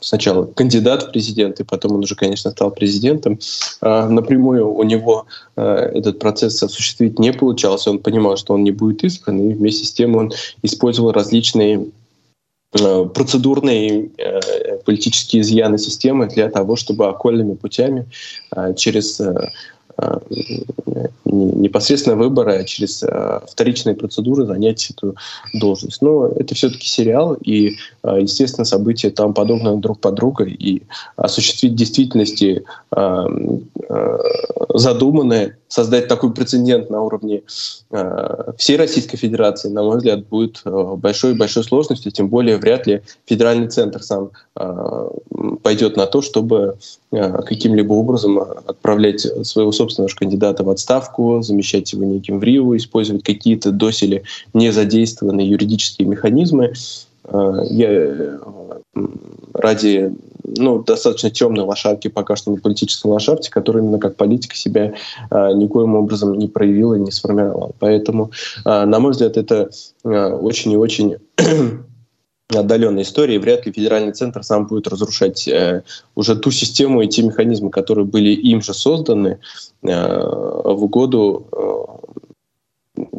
сначала кандидат в президенты, потом он уже, конечно, стал президентом. А, напрямую у него этот процесс осуществить не получался. Он понимал, что он не будет избран, и вместе с тем он использовал различные а, процедурные э, политические изъяны системы для того, чтобы окольными путями через Э, непосредственно выбора, через э, вторичные процедуры занять эту должность. Но это все-таки сериал, и, э, естественно, события там подобны друг под друга, и осуществить в действительности задуманное, создать такой прецедент на уровне всей Российской Федерации, на мой взгляд, будет большой-большой сложностью, тем более вряд ли федеральный центр сам пойдет на то, чтобы каким-либо образом отправлять своего собственного собственно, кандидата в отставку, замещать его неким в Рио, использовать какие-то доселе не задействованные юридические механизмы. А, я э, ради ну, достаточно темной лошадки, пока что на политическом лошадке, которая именно как политика себя а, никоим образом не проявила и не сформировала. Поэтому, а, на мой взгляд, это а, очень и очень [clears throat] отдаленной истории, вряд ли федеральный центр сам будет разрушать э, уже ту систему и те механизмы, которые были им же созданы э, в угоду э,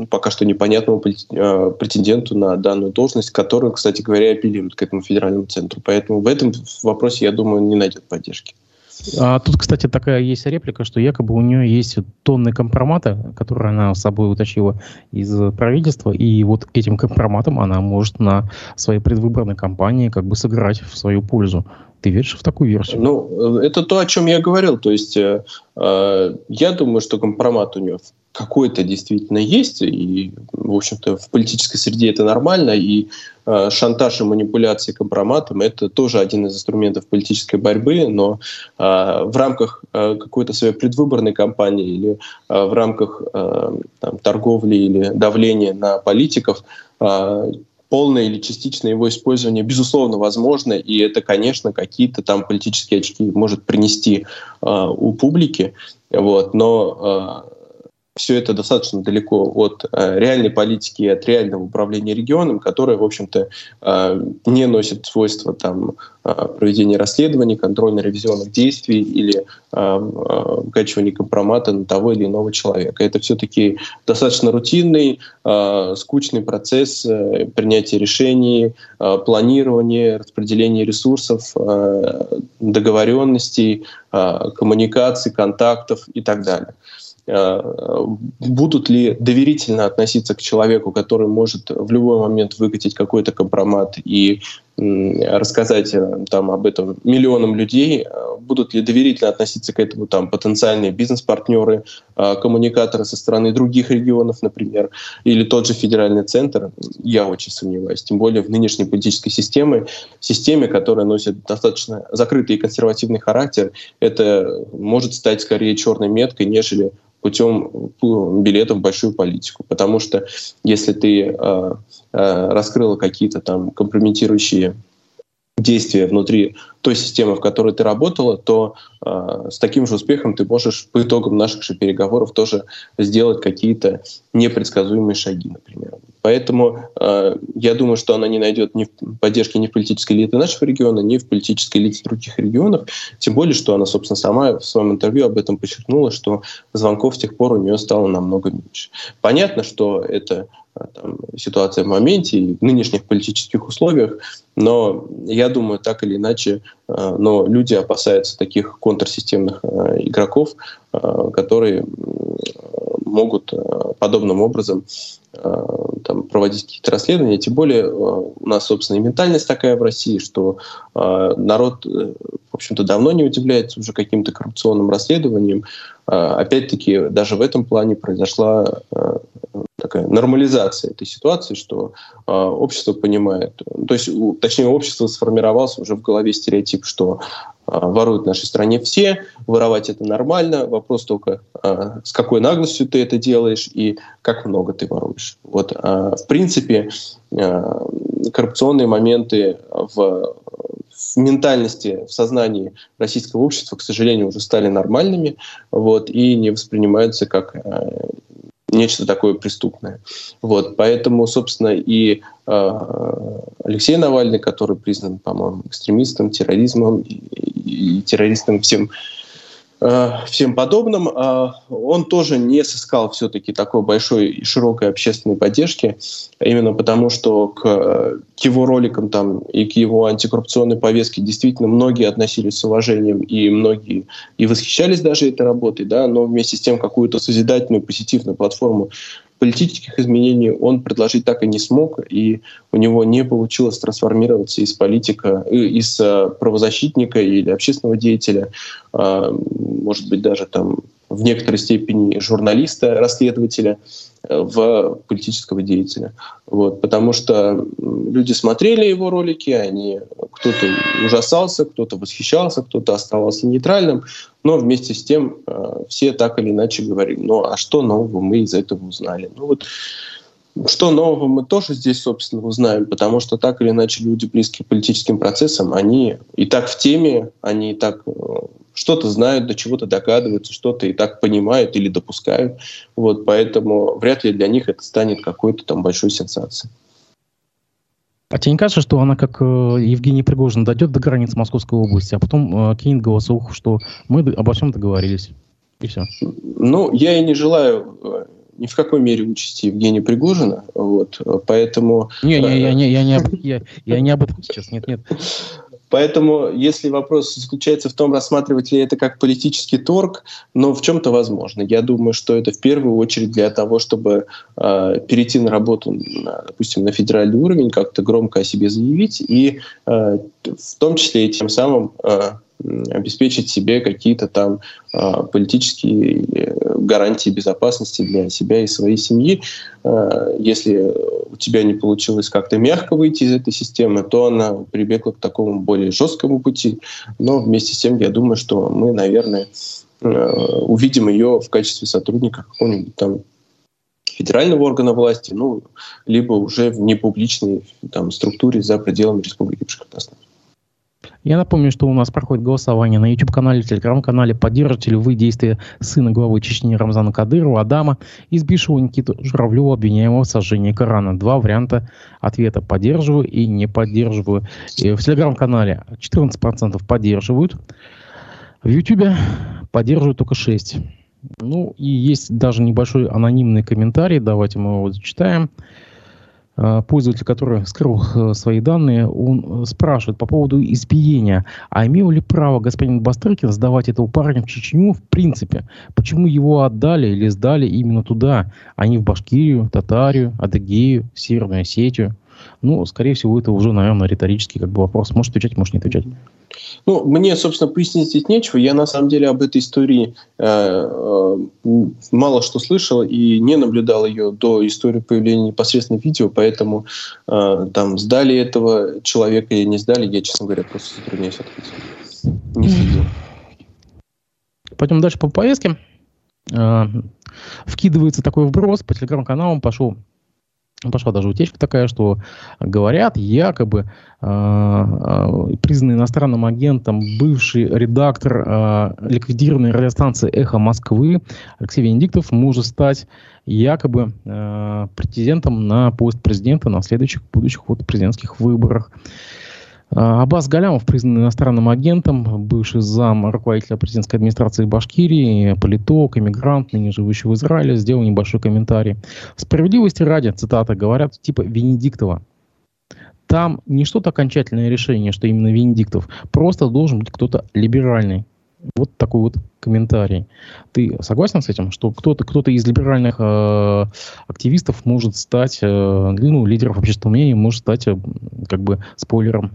пока что непонятному э, претенденту на данную должность, который, кстати говоря, апеллирует к этому федеральному центру. Поэтому в этом вопросе, я думаю, не найдет поддержки. А тут, кстати, такая есть реплика, что якобы у нее есть тонны компромата, которые она с собой утащила из правительства, и вот этим компроматом она может на своей предвыборной кампании как бы сыграть в свою пользу. Ты веришь в такую версию? Ну, это то, о чем я говорил. То есть э, э я думаю, что компромат у нее какой-то действительно есть, и, в общем-то, в политической среде это нормально, и э, шантаж и манипуляции компроматом – это тоже один из инструментов политической борьбы, но э, в рамках э, какой-то своей предвыборной кампании или э, в рамках э, там, торговли или давления на политиков э, полное или частичное его использование, безусловно, возможно, и это, конечно, какие-то там политические очки может принести э, у публики, вот, но э, все это достаточно далеко от э, реальной политики и от реального управления регионом, которое, в общем-то, э, не носит свойства там, э, проведения расследований, контрольно-ревизионных действий или вкачивания компромата на того или иного человека. Это все-таки достаточно рутинный, скучный процесс принятия решений, планирования, распределения ресурсов, договоренностей, коммуникаций, контактов и так далее. Э, будут ли доверительно относиться к человеку, который может в любой момент выкатить какой-то компромат и рассказать э, там об этом миллионам людей, э, будут ли доверительно относиться к этому там потенциальные бизнес-партнеры, коммуникаторы со стороны других регионов, например, или тот же федеральный центр, я очень сомневаюсь, тем более в нынешней политической системе, системе, которая носит достаточно закрытый и консервативный характер, это может стать скорее черной меткой, нежели путем билета в большую политику. Потому что если ты э, э, раскрыла какие-то там компрометирующие действия внутри той системы, в которой ты работала, то э, с таким же успехом ты можешь по итогам наших же переговоров тоже сделать какие-то непредсказуемые шаги, например. Поэтому э, я думаю, что она не найдет ни поддержки ни в политической элите нашего региона, ни в политической элите других регионов. Тем более, что она, собственно, сама в своем интервью об этом подчеркнула, что звонков с тех пор у нее стало намного меньше. Понятно, что это э, там, ситуация в моменте и в нынешних политических условиях, но я думаю, так или иначе, э, но люди опасаются таких контрсистемных э, игроков, которые могут подобным образом Э, там, проводить какие-то расследования. Тем более э, у нас, собственно, и ментальность такая в России, что э, народ, в общем-то, давно не удивляется уже каким-то коррупционным расследованиям. Опять-таки, даже в этом плане произошла такая нормализация этой ситуации, что общество понимает, то есть, точнее, общество сформировалось уже в голове стереотип, что воруют в нашей стране все, воровать это нормально, вопрос только, с какой наглостью ты это делаешь и как много ты воруешь. Вот, в принципе, коррупционные моменты в в ментальности, в сознании российского общества, к сожалению, уже стали нормальными вот, и не воспринимаются как э, нечто такое преступное. Вот, поэтому, собственно, и э, Алексей Навальный, который признан, по-моему, экстремистом, терроризмом и, и, террористом всем всем подобным, а он тоже не сыскал все-таки такой большой и широкой общественной поддержки, именно потому что к, к его роликам там и к его антикоррупционной повестке действительно многие относились с уважением и многие и восхищались даже этой работой, да, но вместе с тем какую-то созидательную, позитивную платформу политических изменений он предложить так и не смог, и у него не получилось трансформироваться из политика, э, из э, правозащитника или общественного деятеля, а, может быть, даже там в некоторой степени журналиста, расследователя, в политического деятеля. Вот, потому что люди смотрели его ролики, они кто-то ужасался, кто-то восхищался, кто-то оставался нейтральным, но вместе с тем э, все так или иначе говорили, ну а что нового мы из этого узнали? Ну вот что нового мы тоже здесь, собственно, узнаем, потому что так или иначе люди, близкие к политическим процессам, они и так в теме, они и так э, что-то знают, до чего-то догадываются, что-то и так понимают или допускают. Вот, поэтому вряд ли для них это станет какой-то там большой сенсацией. А тебе не кажется, что она, как э, Евгений Пригожин, дойдет до границ Московской области, а потом э, кинет голосовуху, что мы обо всем договорились? И все. Ну, я и не желаю э, ни в какой мере участи Евгения Пригожина, вот, поэтому... Не, не, я, не, я, не, я, я не об этом сейчас, нет, нет. Поэтому, если вопрос заключается в том, рассматривать ли это как политический торг, но в чем-то возможно. Я думаю, что это в первую очередь для того, чтобы э, перейти на работу, на, допустим, на федеральный уровень, как-то громко о себе заявить, и э, в том числе и тем самым э, обеспечить себе какие-то там э, политические э, гарантии безопасности для себя и своей семьи. Э, если у тебя не получилось как-то мягко выйти из этой системы, то она прибегла к такому более жесткому пути. Но вместе с тем я думаю, что мы, наверное, э, увидим ее в качестве сотрудника какого-нибудь там федерального органа власти, ну, либо уже в непубличной там, структуре за пределами Республики Башкортостан. Я напомню, что у нас проходит голосование на YouTube-канале, Телеграм-канале. Поддержите ли вы действия сына главы Чечни Рамзана Кадырова, Адама, избившего Никиту Журавлева, обвиняемого в сожжении Корана? Два варианта ответа. Поддерживаю и не поддерживаю. И в Телеграм-канале 14% поддерживают. В YouTube поддерживают только 6%. Ну, и есть даже небольшой анонимный комментарий. Давайте мы его зачитаем. Э, пользователь, который скрыл э, свои данные, он э, спрашивает по поводу избиения. А имел ли право господин Бастрыкин сдавать этого парня в Чечню в принципе? Почему его отдали или сдали именно туда, а не в Башкирию, Татарию, Адыгею, Северную Осетию? Ну, скорее всего, это уже, наверное, риторический как бы вопрос. Может отвечать, может не отвечать. Ну, мне, собственно, пояснить здесь нечего. Я, на самом деле, об этой истории э, э, мало что слышал и не наблюдал ее до истории появления непосредственно видео, поэтому э, там сдали этого человека или не сдали, я, честно говоря, просто затрудняюсь ответить. Не следил. Пойдем дальше по повестке. Э, вкидывается такой вброс по телеграм-каналам, пошел пошла даже утечка такая, что говорят, якобы э, признанный иностранным агентом бывший редактор э, ликвидированной радиостанции «Эхо Москвы» Алексей Венедиктов может стать якобы э, претендентом на пост президента на следующих будущих вот президентских выборах. Аббас Галямов признан иностранным агентом, бывший зам руководителя президентской администрации Башкирии, политолог, иммигрант, ныне живущий в Израиле, сделал небольшой комментарий. Справедливости ради, цитата, говорят типа Венедиктова. Там не что-то окончательное решение, что именно Венедиктов, просто должен быть кто-то либеральный. Вот такой вот комментарий. Ты согласен с этим, что кто-то кто из либеральных э, активистов может стать, э, ну, лидеров общественного мнения может стать э, как бы спойлером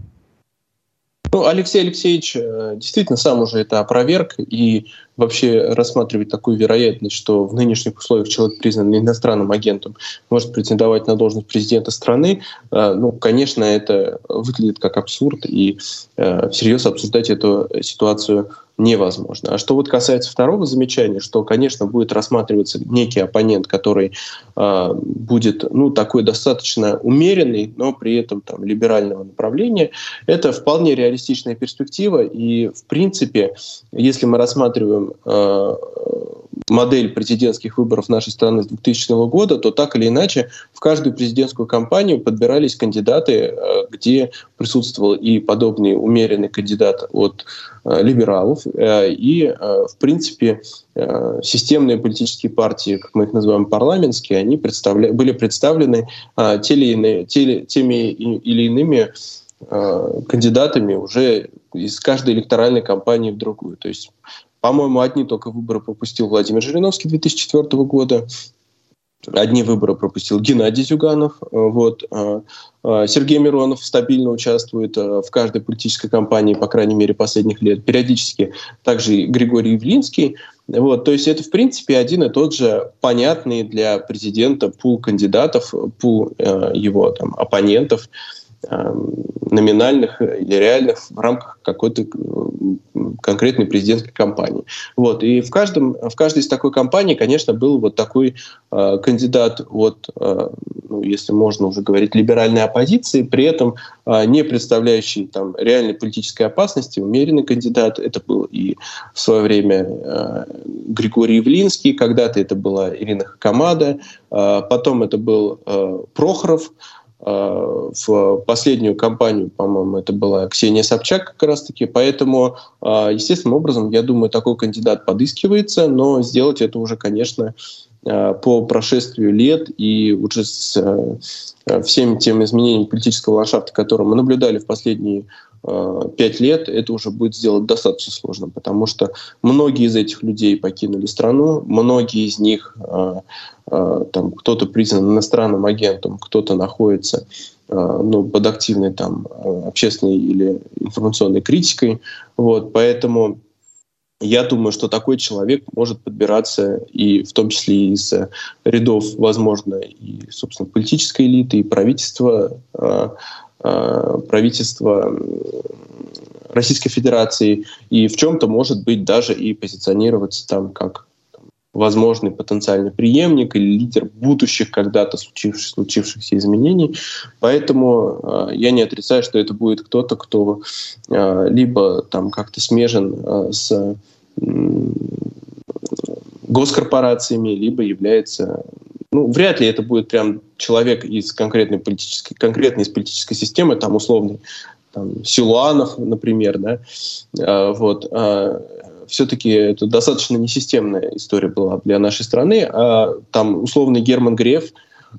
Ну, Алексей Алексеевич э, действительно сам уже это опроверг и вообще рассматривать такую вероятность, что в нынешних условиях человек признан иностранным агентом, может претендовать на должность президента страны, э, ну, конечно, это выглядит как абсурд, и э, всерьез обсуждать эту ситуацию невозможно. А что вот касается второго замечания, что, конечно, будет рассматриваться некий оппонент, который э, будет, ну, такой достаточно умеренный, но при этом там либерального направления, это вполне реалистичная перспектива, и, в принципе, если мы рассматриваем э, модель президентских выборов нашей страны с 2000 года, то так или иначе в каждую президентскую кампанию подбирались кандидаты, э, где присутствовал и подобный умеренный кандидат от э, либералов, и, в принципе, системные политические партии, как мы их называем, парламентские, они представля... были представлены теми или иными кандидатами уже из каждой электоральной кампании в другую. То есть по-моему, одни только выборы пропустил Владимир Жириновский 2004 года, одни выборы пропустил Геннадий Зюганов. Вот. А, а, Сергей Миронов стабильно участвует в каждой политической кампании, по крайней мере, последних лет. Периодически также Григорий Явлинский. Вот, то есть это, в принципе, один и тот же понятный для президента пул кандидатов, пул э, его там, оппонентов. Эм, номинальных или реальных в рамках какой-то э, конкретной президентской кампании. Вот. И в, каждом, в каждой из такой кампании, конечно, был вот такой э, кандидат от, э, ну, если можно уже говорить, либеральной оппозиции, при этом э, не представляющий там, реальной политической опасности, умеренный кандидат. Это был и в свое время э, Григорий Явлинский, когда-то это была Ирина Хакамада, э, потом это был э, Прохоров, в последнюю кампанию, по-моему, это была Ксения Собчак как раз-таки. Поэтому, э, естественным образом, я думаю, такой кандидат подыскивается, но сделать это уже, конечно, э, по прошествию лет и уже с всеми теми изменениями политического ландшафта, которые мы наблюдали в последние пять лет, это уже будет сделать достаточно сложно, потому что многие из этих людей покинули страну, многие из них а, там кто-то признан иностранным агентом, кто-то находится ну, под активной там, общественной или информационной критикой. Вот, поэтому я думаю, что такой человек может подбираться и в том числе из рядов, возможно, и, собственно, политической элиты, и правительства, а, правительства Российской Федерации, и в чем-то, может быть, даже и позиционироваться там как возможный потенциальный преемник или лидер будущих когда-то случившихся, случившихся изменений. Поэтому э, я не отрицаю, что это будет кто-то, кто э, либо там как-то смежен э, с э, госкорпорациями, либо является ну, вряд ли это будет прям человек из конкретной политической, конкретной из политической системы, там условный там, Силуанов, например, да, а, вот, а, все-таки это достаточно несистемная история была для нашей страны. А там условный Герман Греф,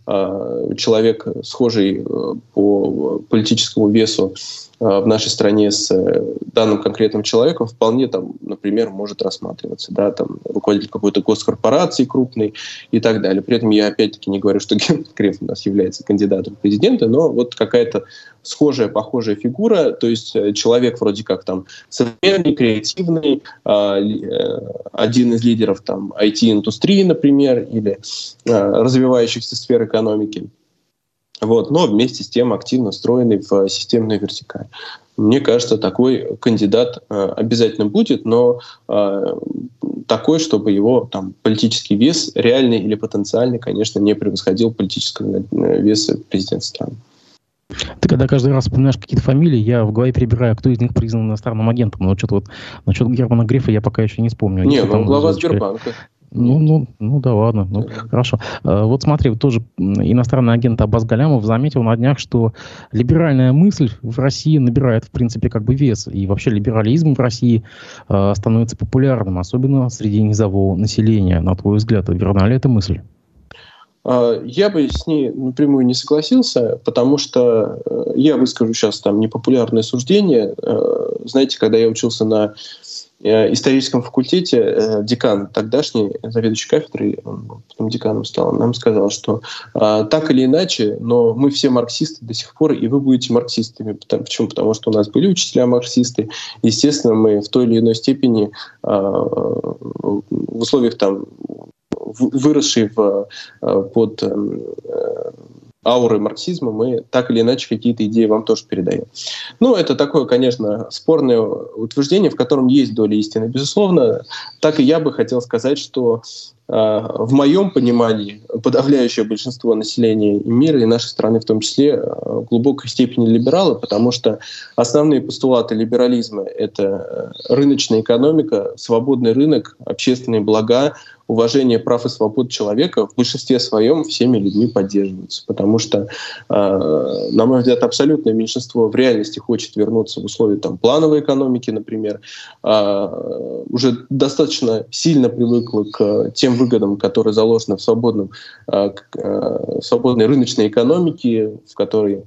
а, человек, схожий э, по политическому весу в нашей стране с э, данным конкретным человеком вполне там, например, может рассматриваться, да, там руководитель какой-то госкорпорации крупной и так далее. При этом я опять-таки не говорю, что [laughs] Герман Греф у нас является кандидатом в президенты, но вот какая-то схожая, похожая фигура, то есть э, человек вроде как там современный, креативный, один из лидеров там IT-индустрии, например, или развивающихся сфер экономики вот, но вместе с тем активно встроенный в системную вертикаль. Мне кажется, такой кандидат э, обязательно будет, но э, такой, чтобы его там, политический вес, реальный или потенциальный, конечно, не превосходил политического э, веса президента страны. Ты когда каждый раз вспоминаешь какие-то фамилии, я в голове перебираю, кто из них признан иностранным агентом. Но что-то вот насчет Германа Грифа я пока еще не вспомню. Не, ну глава Сбербанка. Ну, ну, ну да ладно, ну хорошо. А, вот смотри, тоже иностранный агент Аббас Галямов заметил на днях, что либеральная мысль в России набирает, в принципе, как бы вес. И вообще либерализм в России э, становится популярным, особенно среди низового населения. На твой взгляд, верна ли эта мысль? А, я бы с ней напрямую не согласился, потому что э, я выскажу сейчас там непопулярное суждение. Э, знаете, когда я учился на э, историческом факультете э, декан, тогдашний заведующий кафедрой, он потом деканом стал, нам сказал, что э, так или иначе, но мы все марксисты до сих пор, и вы будете марксистами. Почему? Потому что у нас были учителя марксисты. Естественно, мы в той или иной степени э, в условиях там выросшие в, э, под эм, э, ауры марксизма, мы так или иначе какие-то идеи вам тоже передаем. Ну, это такое, конечно, спорное утверждение, в котором есть доля истины, безусловно. Так и я бы хотел сказать, что э, в моем понимании подавляющее большинство населения мира, и нашей страны в том числе, э, в глубокой степени либералы, потому что основные постулаты либерализма — это рыночная экономика, свободный рынок, общественные блага, уважение прав и свобод человека в большинстве своем всеми людьми поддерживаются. Потому что, э, на мой взгляд, абсолютное меньшинство в реальности хочет вернуться в условия там, плановой экономики, например, э, уже достаточно сильно привыкло к тем выгодам, которые заложены в, свободном, э, э, свободной рыночной экономике, в которой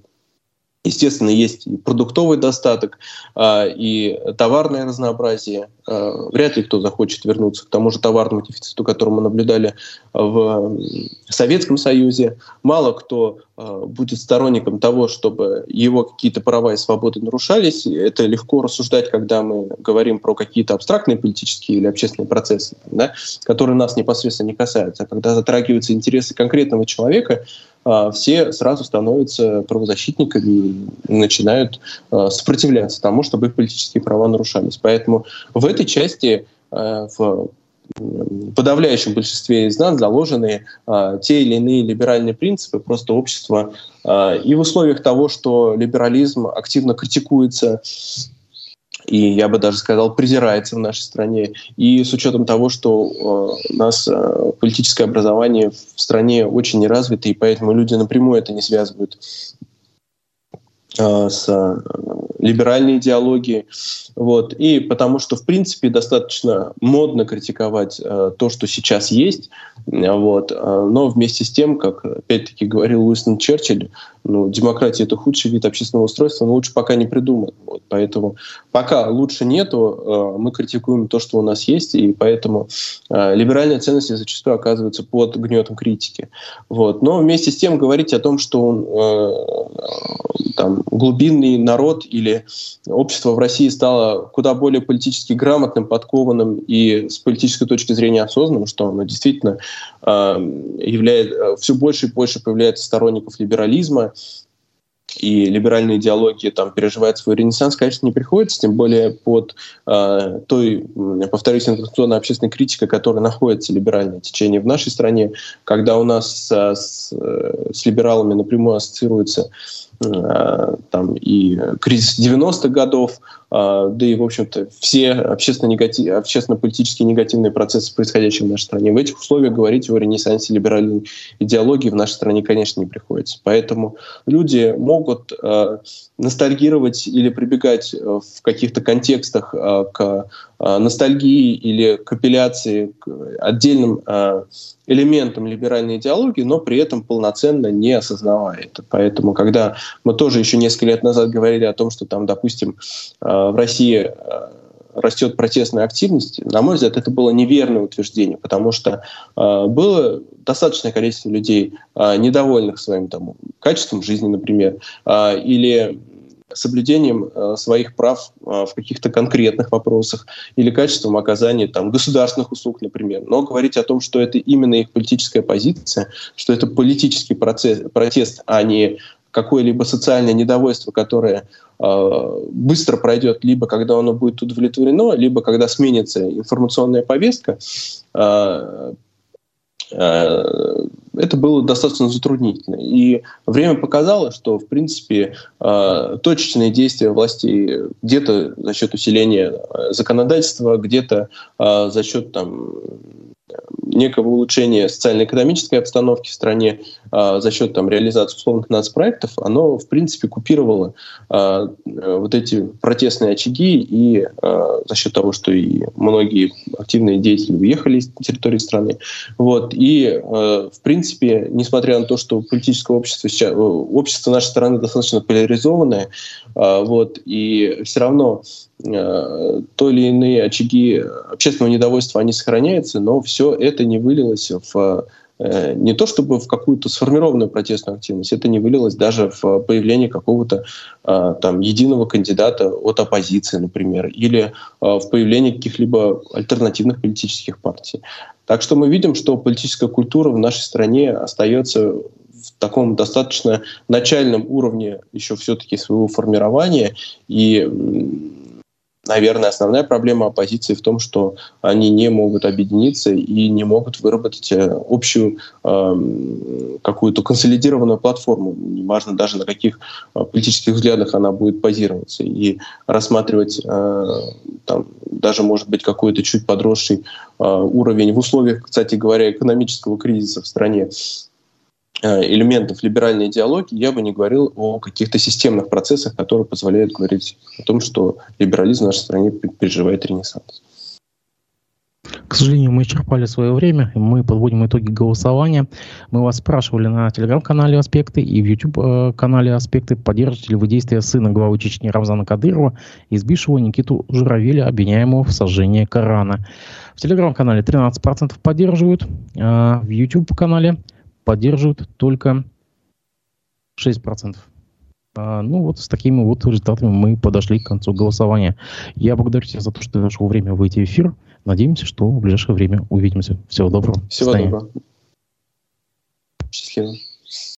Естественно, есть и продуктовый достаток, а, и товарное разнообразие. А, вряд ли кто захочет вернуться к тому же товарному дефициту, который мы наблюдали в Советском Союзе. Мало кто а, будет сторонником того, чтобы его какие-то права и свободы нарушались. Это легко рассуждать, когда мы говорим про какие-то абстрактные политические или общественные процессы, да, которые нас непосредственно не касаются. А когда затрагиваются интересы конкретного человека, все сразу становятся правозащитниками и начинают а, сопротивляться тому, чтобы их политические права нарушались. Поэтому в этой части а, в подавляющем большинстве из нас заложены те или иные либеральные принципы просто общества. и в условиях того, что либерализм активно критикуется и я бы даже сказал, презирается в нашей стране. И с учетом того, что э, у нас э, политическое образование в стране очень неразвито, и поэтому люди напрямую это не связывают э, с либеральной идеологией. Вот. И потому что, в принципе, достаточно модно критиковать э, то, что сейчас есть, вот. но вместе с тем, как опять-таки говорил Уинстон Черчилль, ну, демократия — это худший вид общественного устройства, но лучше пока не придуман. Вот. Поэтому пока лучше нету, э, мы критикуем то, что у нас есть, и поэтому э, либеральные ценности зачастую оказываются под гнетом критики. Вот. Но вместе с тем говорить о том, что он, э, там, глубинный народ или общество в России стало куда более политически грамотным, подкованным и с политической точки зрения осознанным, что оно действительно является, все больше и больше появляется сторонников либерализма, и либеральная идеология там переживает свой ренессанс, конечно, не приходится, тем более под э, той, повторюсь, информационной общественной критикой, которая находится либеральное течение в нашей стране, когда у нас э, с, с либералами напрямую ассоциируется Э, там и кризис 90-х годов, э, да и, в общем-то, все общественно-политические общественно негативные процессы, происходящие в нашей стране. В этих условиях говорить о ренессансе либеральной идеологии в нашей стране, конечно, не приходится. Поэтому люди могут э, ностальгировать или прибегать в каких-то контекстах к ностальгии или к апелляции к отдельным элементом либеральной идеологии, но при этом полноценно не осознавая это. Поэтому, когда мы тоже еще несколько лет назад говорили о том, что там, допустим, э, в России э, растет протестная активность, на мой взгляд, это было неверное утверждение, потому что э, было достаточное количество людей, э, недовольных своим там, качеством жизни, например, э, или соблюдением э, своих прав э, в каких-то конкретных вопросах или качеством оказания там, государственных услуг, например. Но говорить о том, что это именно их политическая позиция, что это политический процесс, протест, а не какое-либо социальное недовольство, которое э, быстро пройдет, либо когда оно будет удовлетворено, либо когда сменится информационная повестка, э, это было достаточно затруднительно. И время показало, что, в принципе, э, точечные действия властей где-то за счет усиления э, законодательства, где-то э, за счет там, некого улучшения социально-экономической обстановки в стране а, за счет там, реализации условных нацпроектов, оно, в принципе, купировало а, вот эти протестные очаги, и а, за счет того, что и многие активные деятели уехали с территории страны. Вот, и, а, в принципе, несмотря на то, что политическое общество, сейчас, общество нашей страны достаточно поляризованное, а, вот, и все равно а, то или иные очаги общественного недовольства, они сохраняются, но все это не вылилось в Э, не то чтобы в какую-то сформированную протестную активность, это не вылилось даже в появление какого-то а, там единого кандидата от оппозиции, например, или в появление каких-либо альтернативных политических партий. Так что мы видим, что политическая культура в нашей стране остается в таком достаточно начальном уровне еще все-таки своего формирования, и наверное, основная проблема оппозиции в том, что они не могут объединиться и не могут выработать э, общую э, какую-то консолидированную платформу, неважно даже на каких э, политических взглядах она будет базироваться, и рассматривать э, там, даже, может быть, какой-то чуть подросший э, уровень в условиях, кстати говоря, экономического кризиса в стране элементов либеральной идеологии, я бы не говорил о каких-то системных процессах, которые позволяют говорить о том, что либерализм в нашей стране переживает ренессанс. К сожалению, мы исчерпали свое время, и мы подводим итоги голосования. Мы вас спрашивали на телеграм-канале «Аспекты» и в YouTube-канале «Аспекты», поддержите ли вы действия сына главы Чечни Рамзана Кадырова, избившего Никиту Журавеля, обвиняемого в сожжении Корана. В телеграм-канале 13% поддерживают, а в YouTube-канале поддерживают только 6%. А, ну вот с такими вот результатами мы подошли к концу голосования. Я благодарю тебя за то, что ты нашел время выйти в эфир. Надеемся, что в ближайшее время увидимся. Всего доброго. Всего доброго. Счастливо.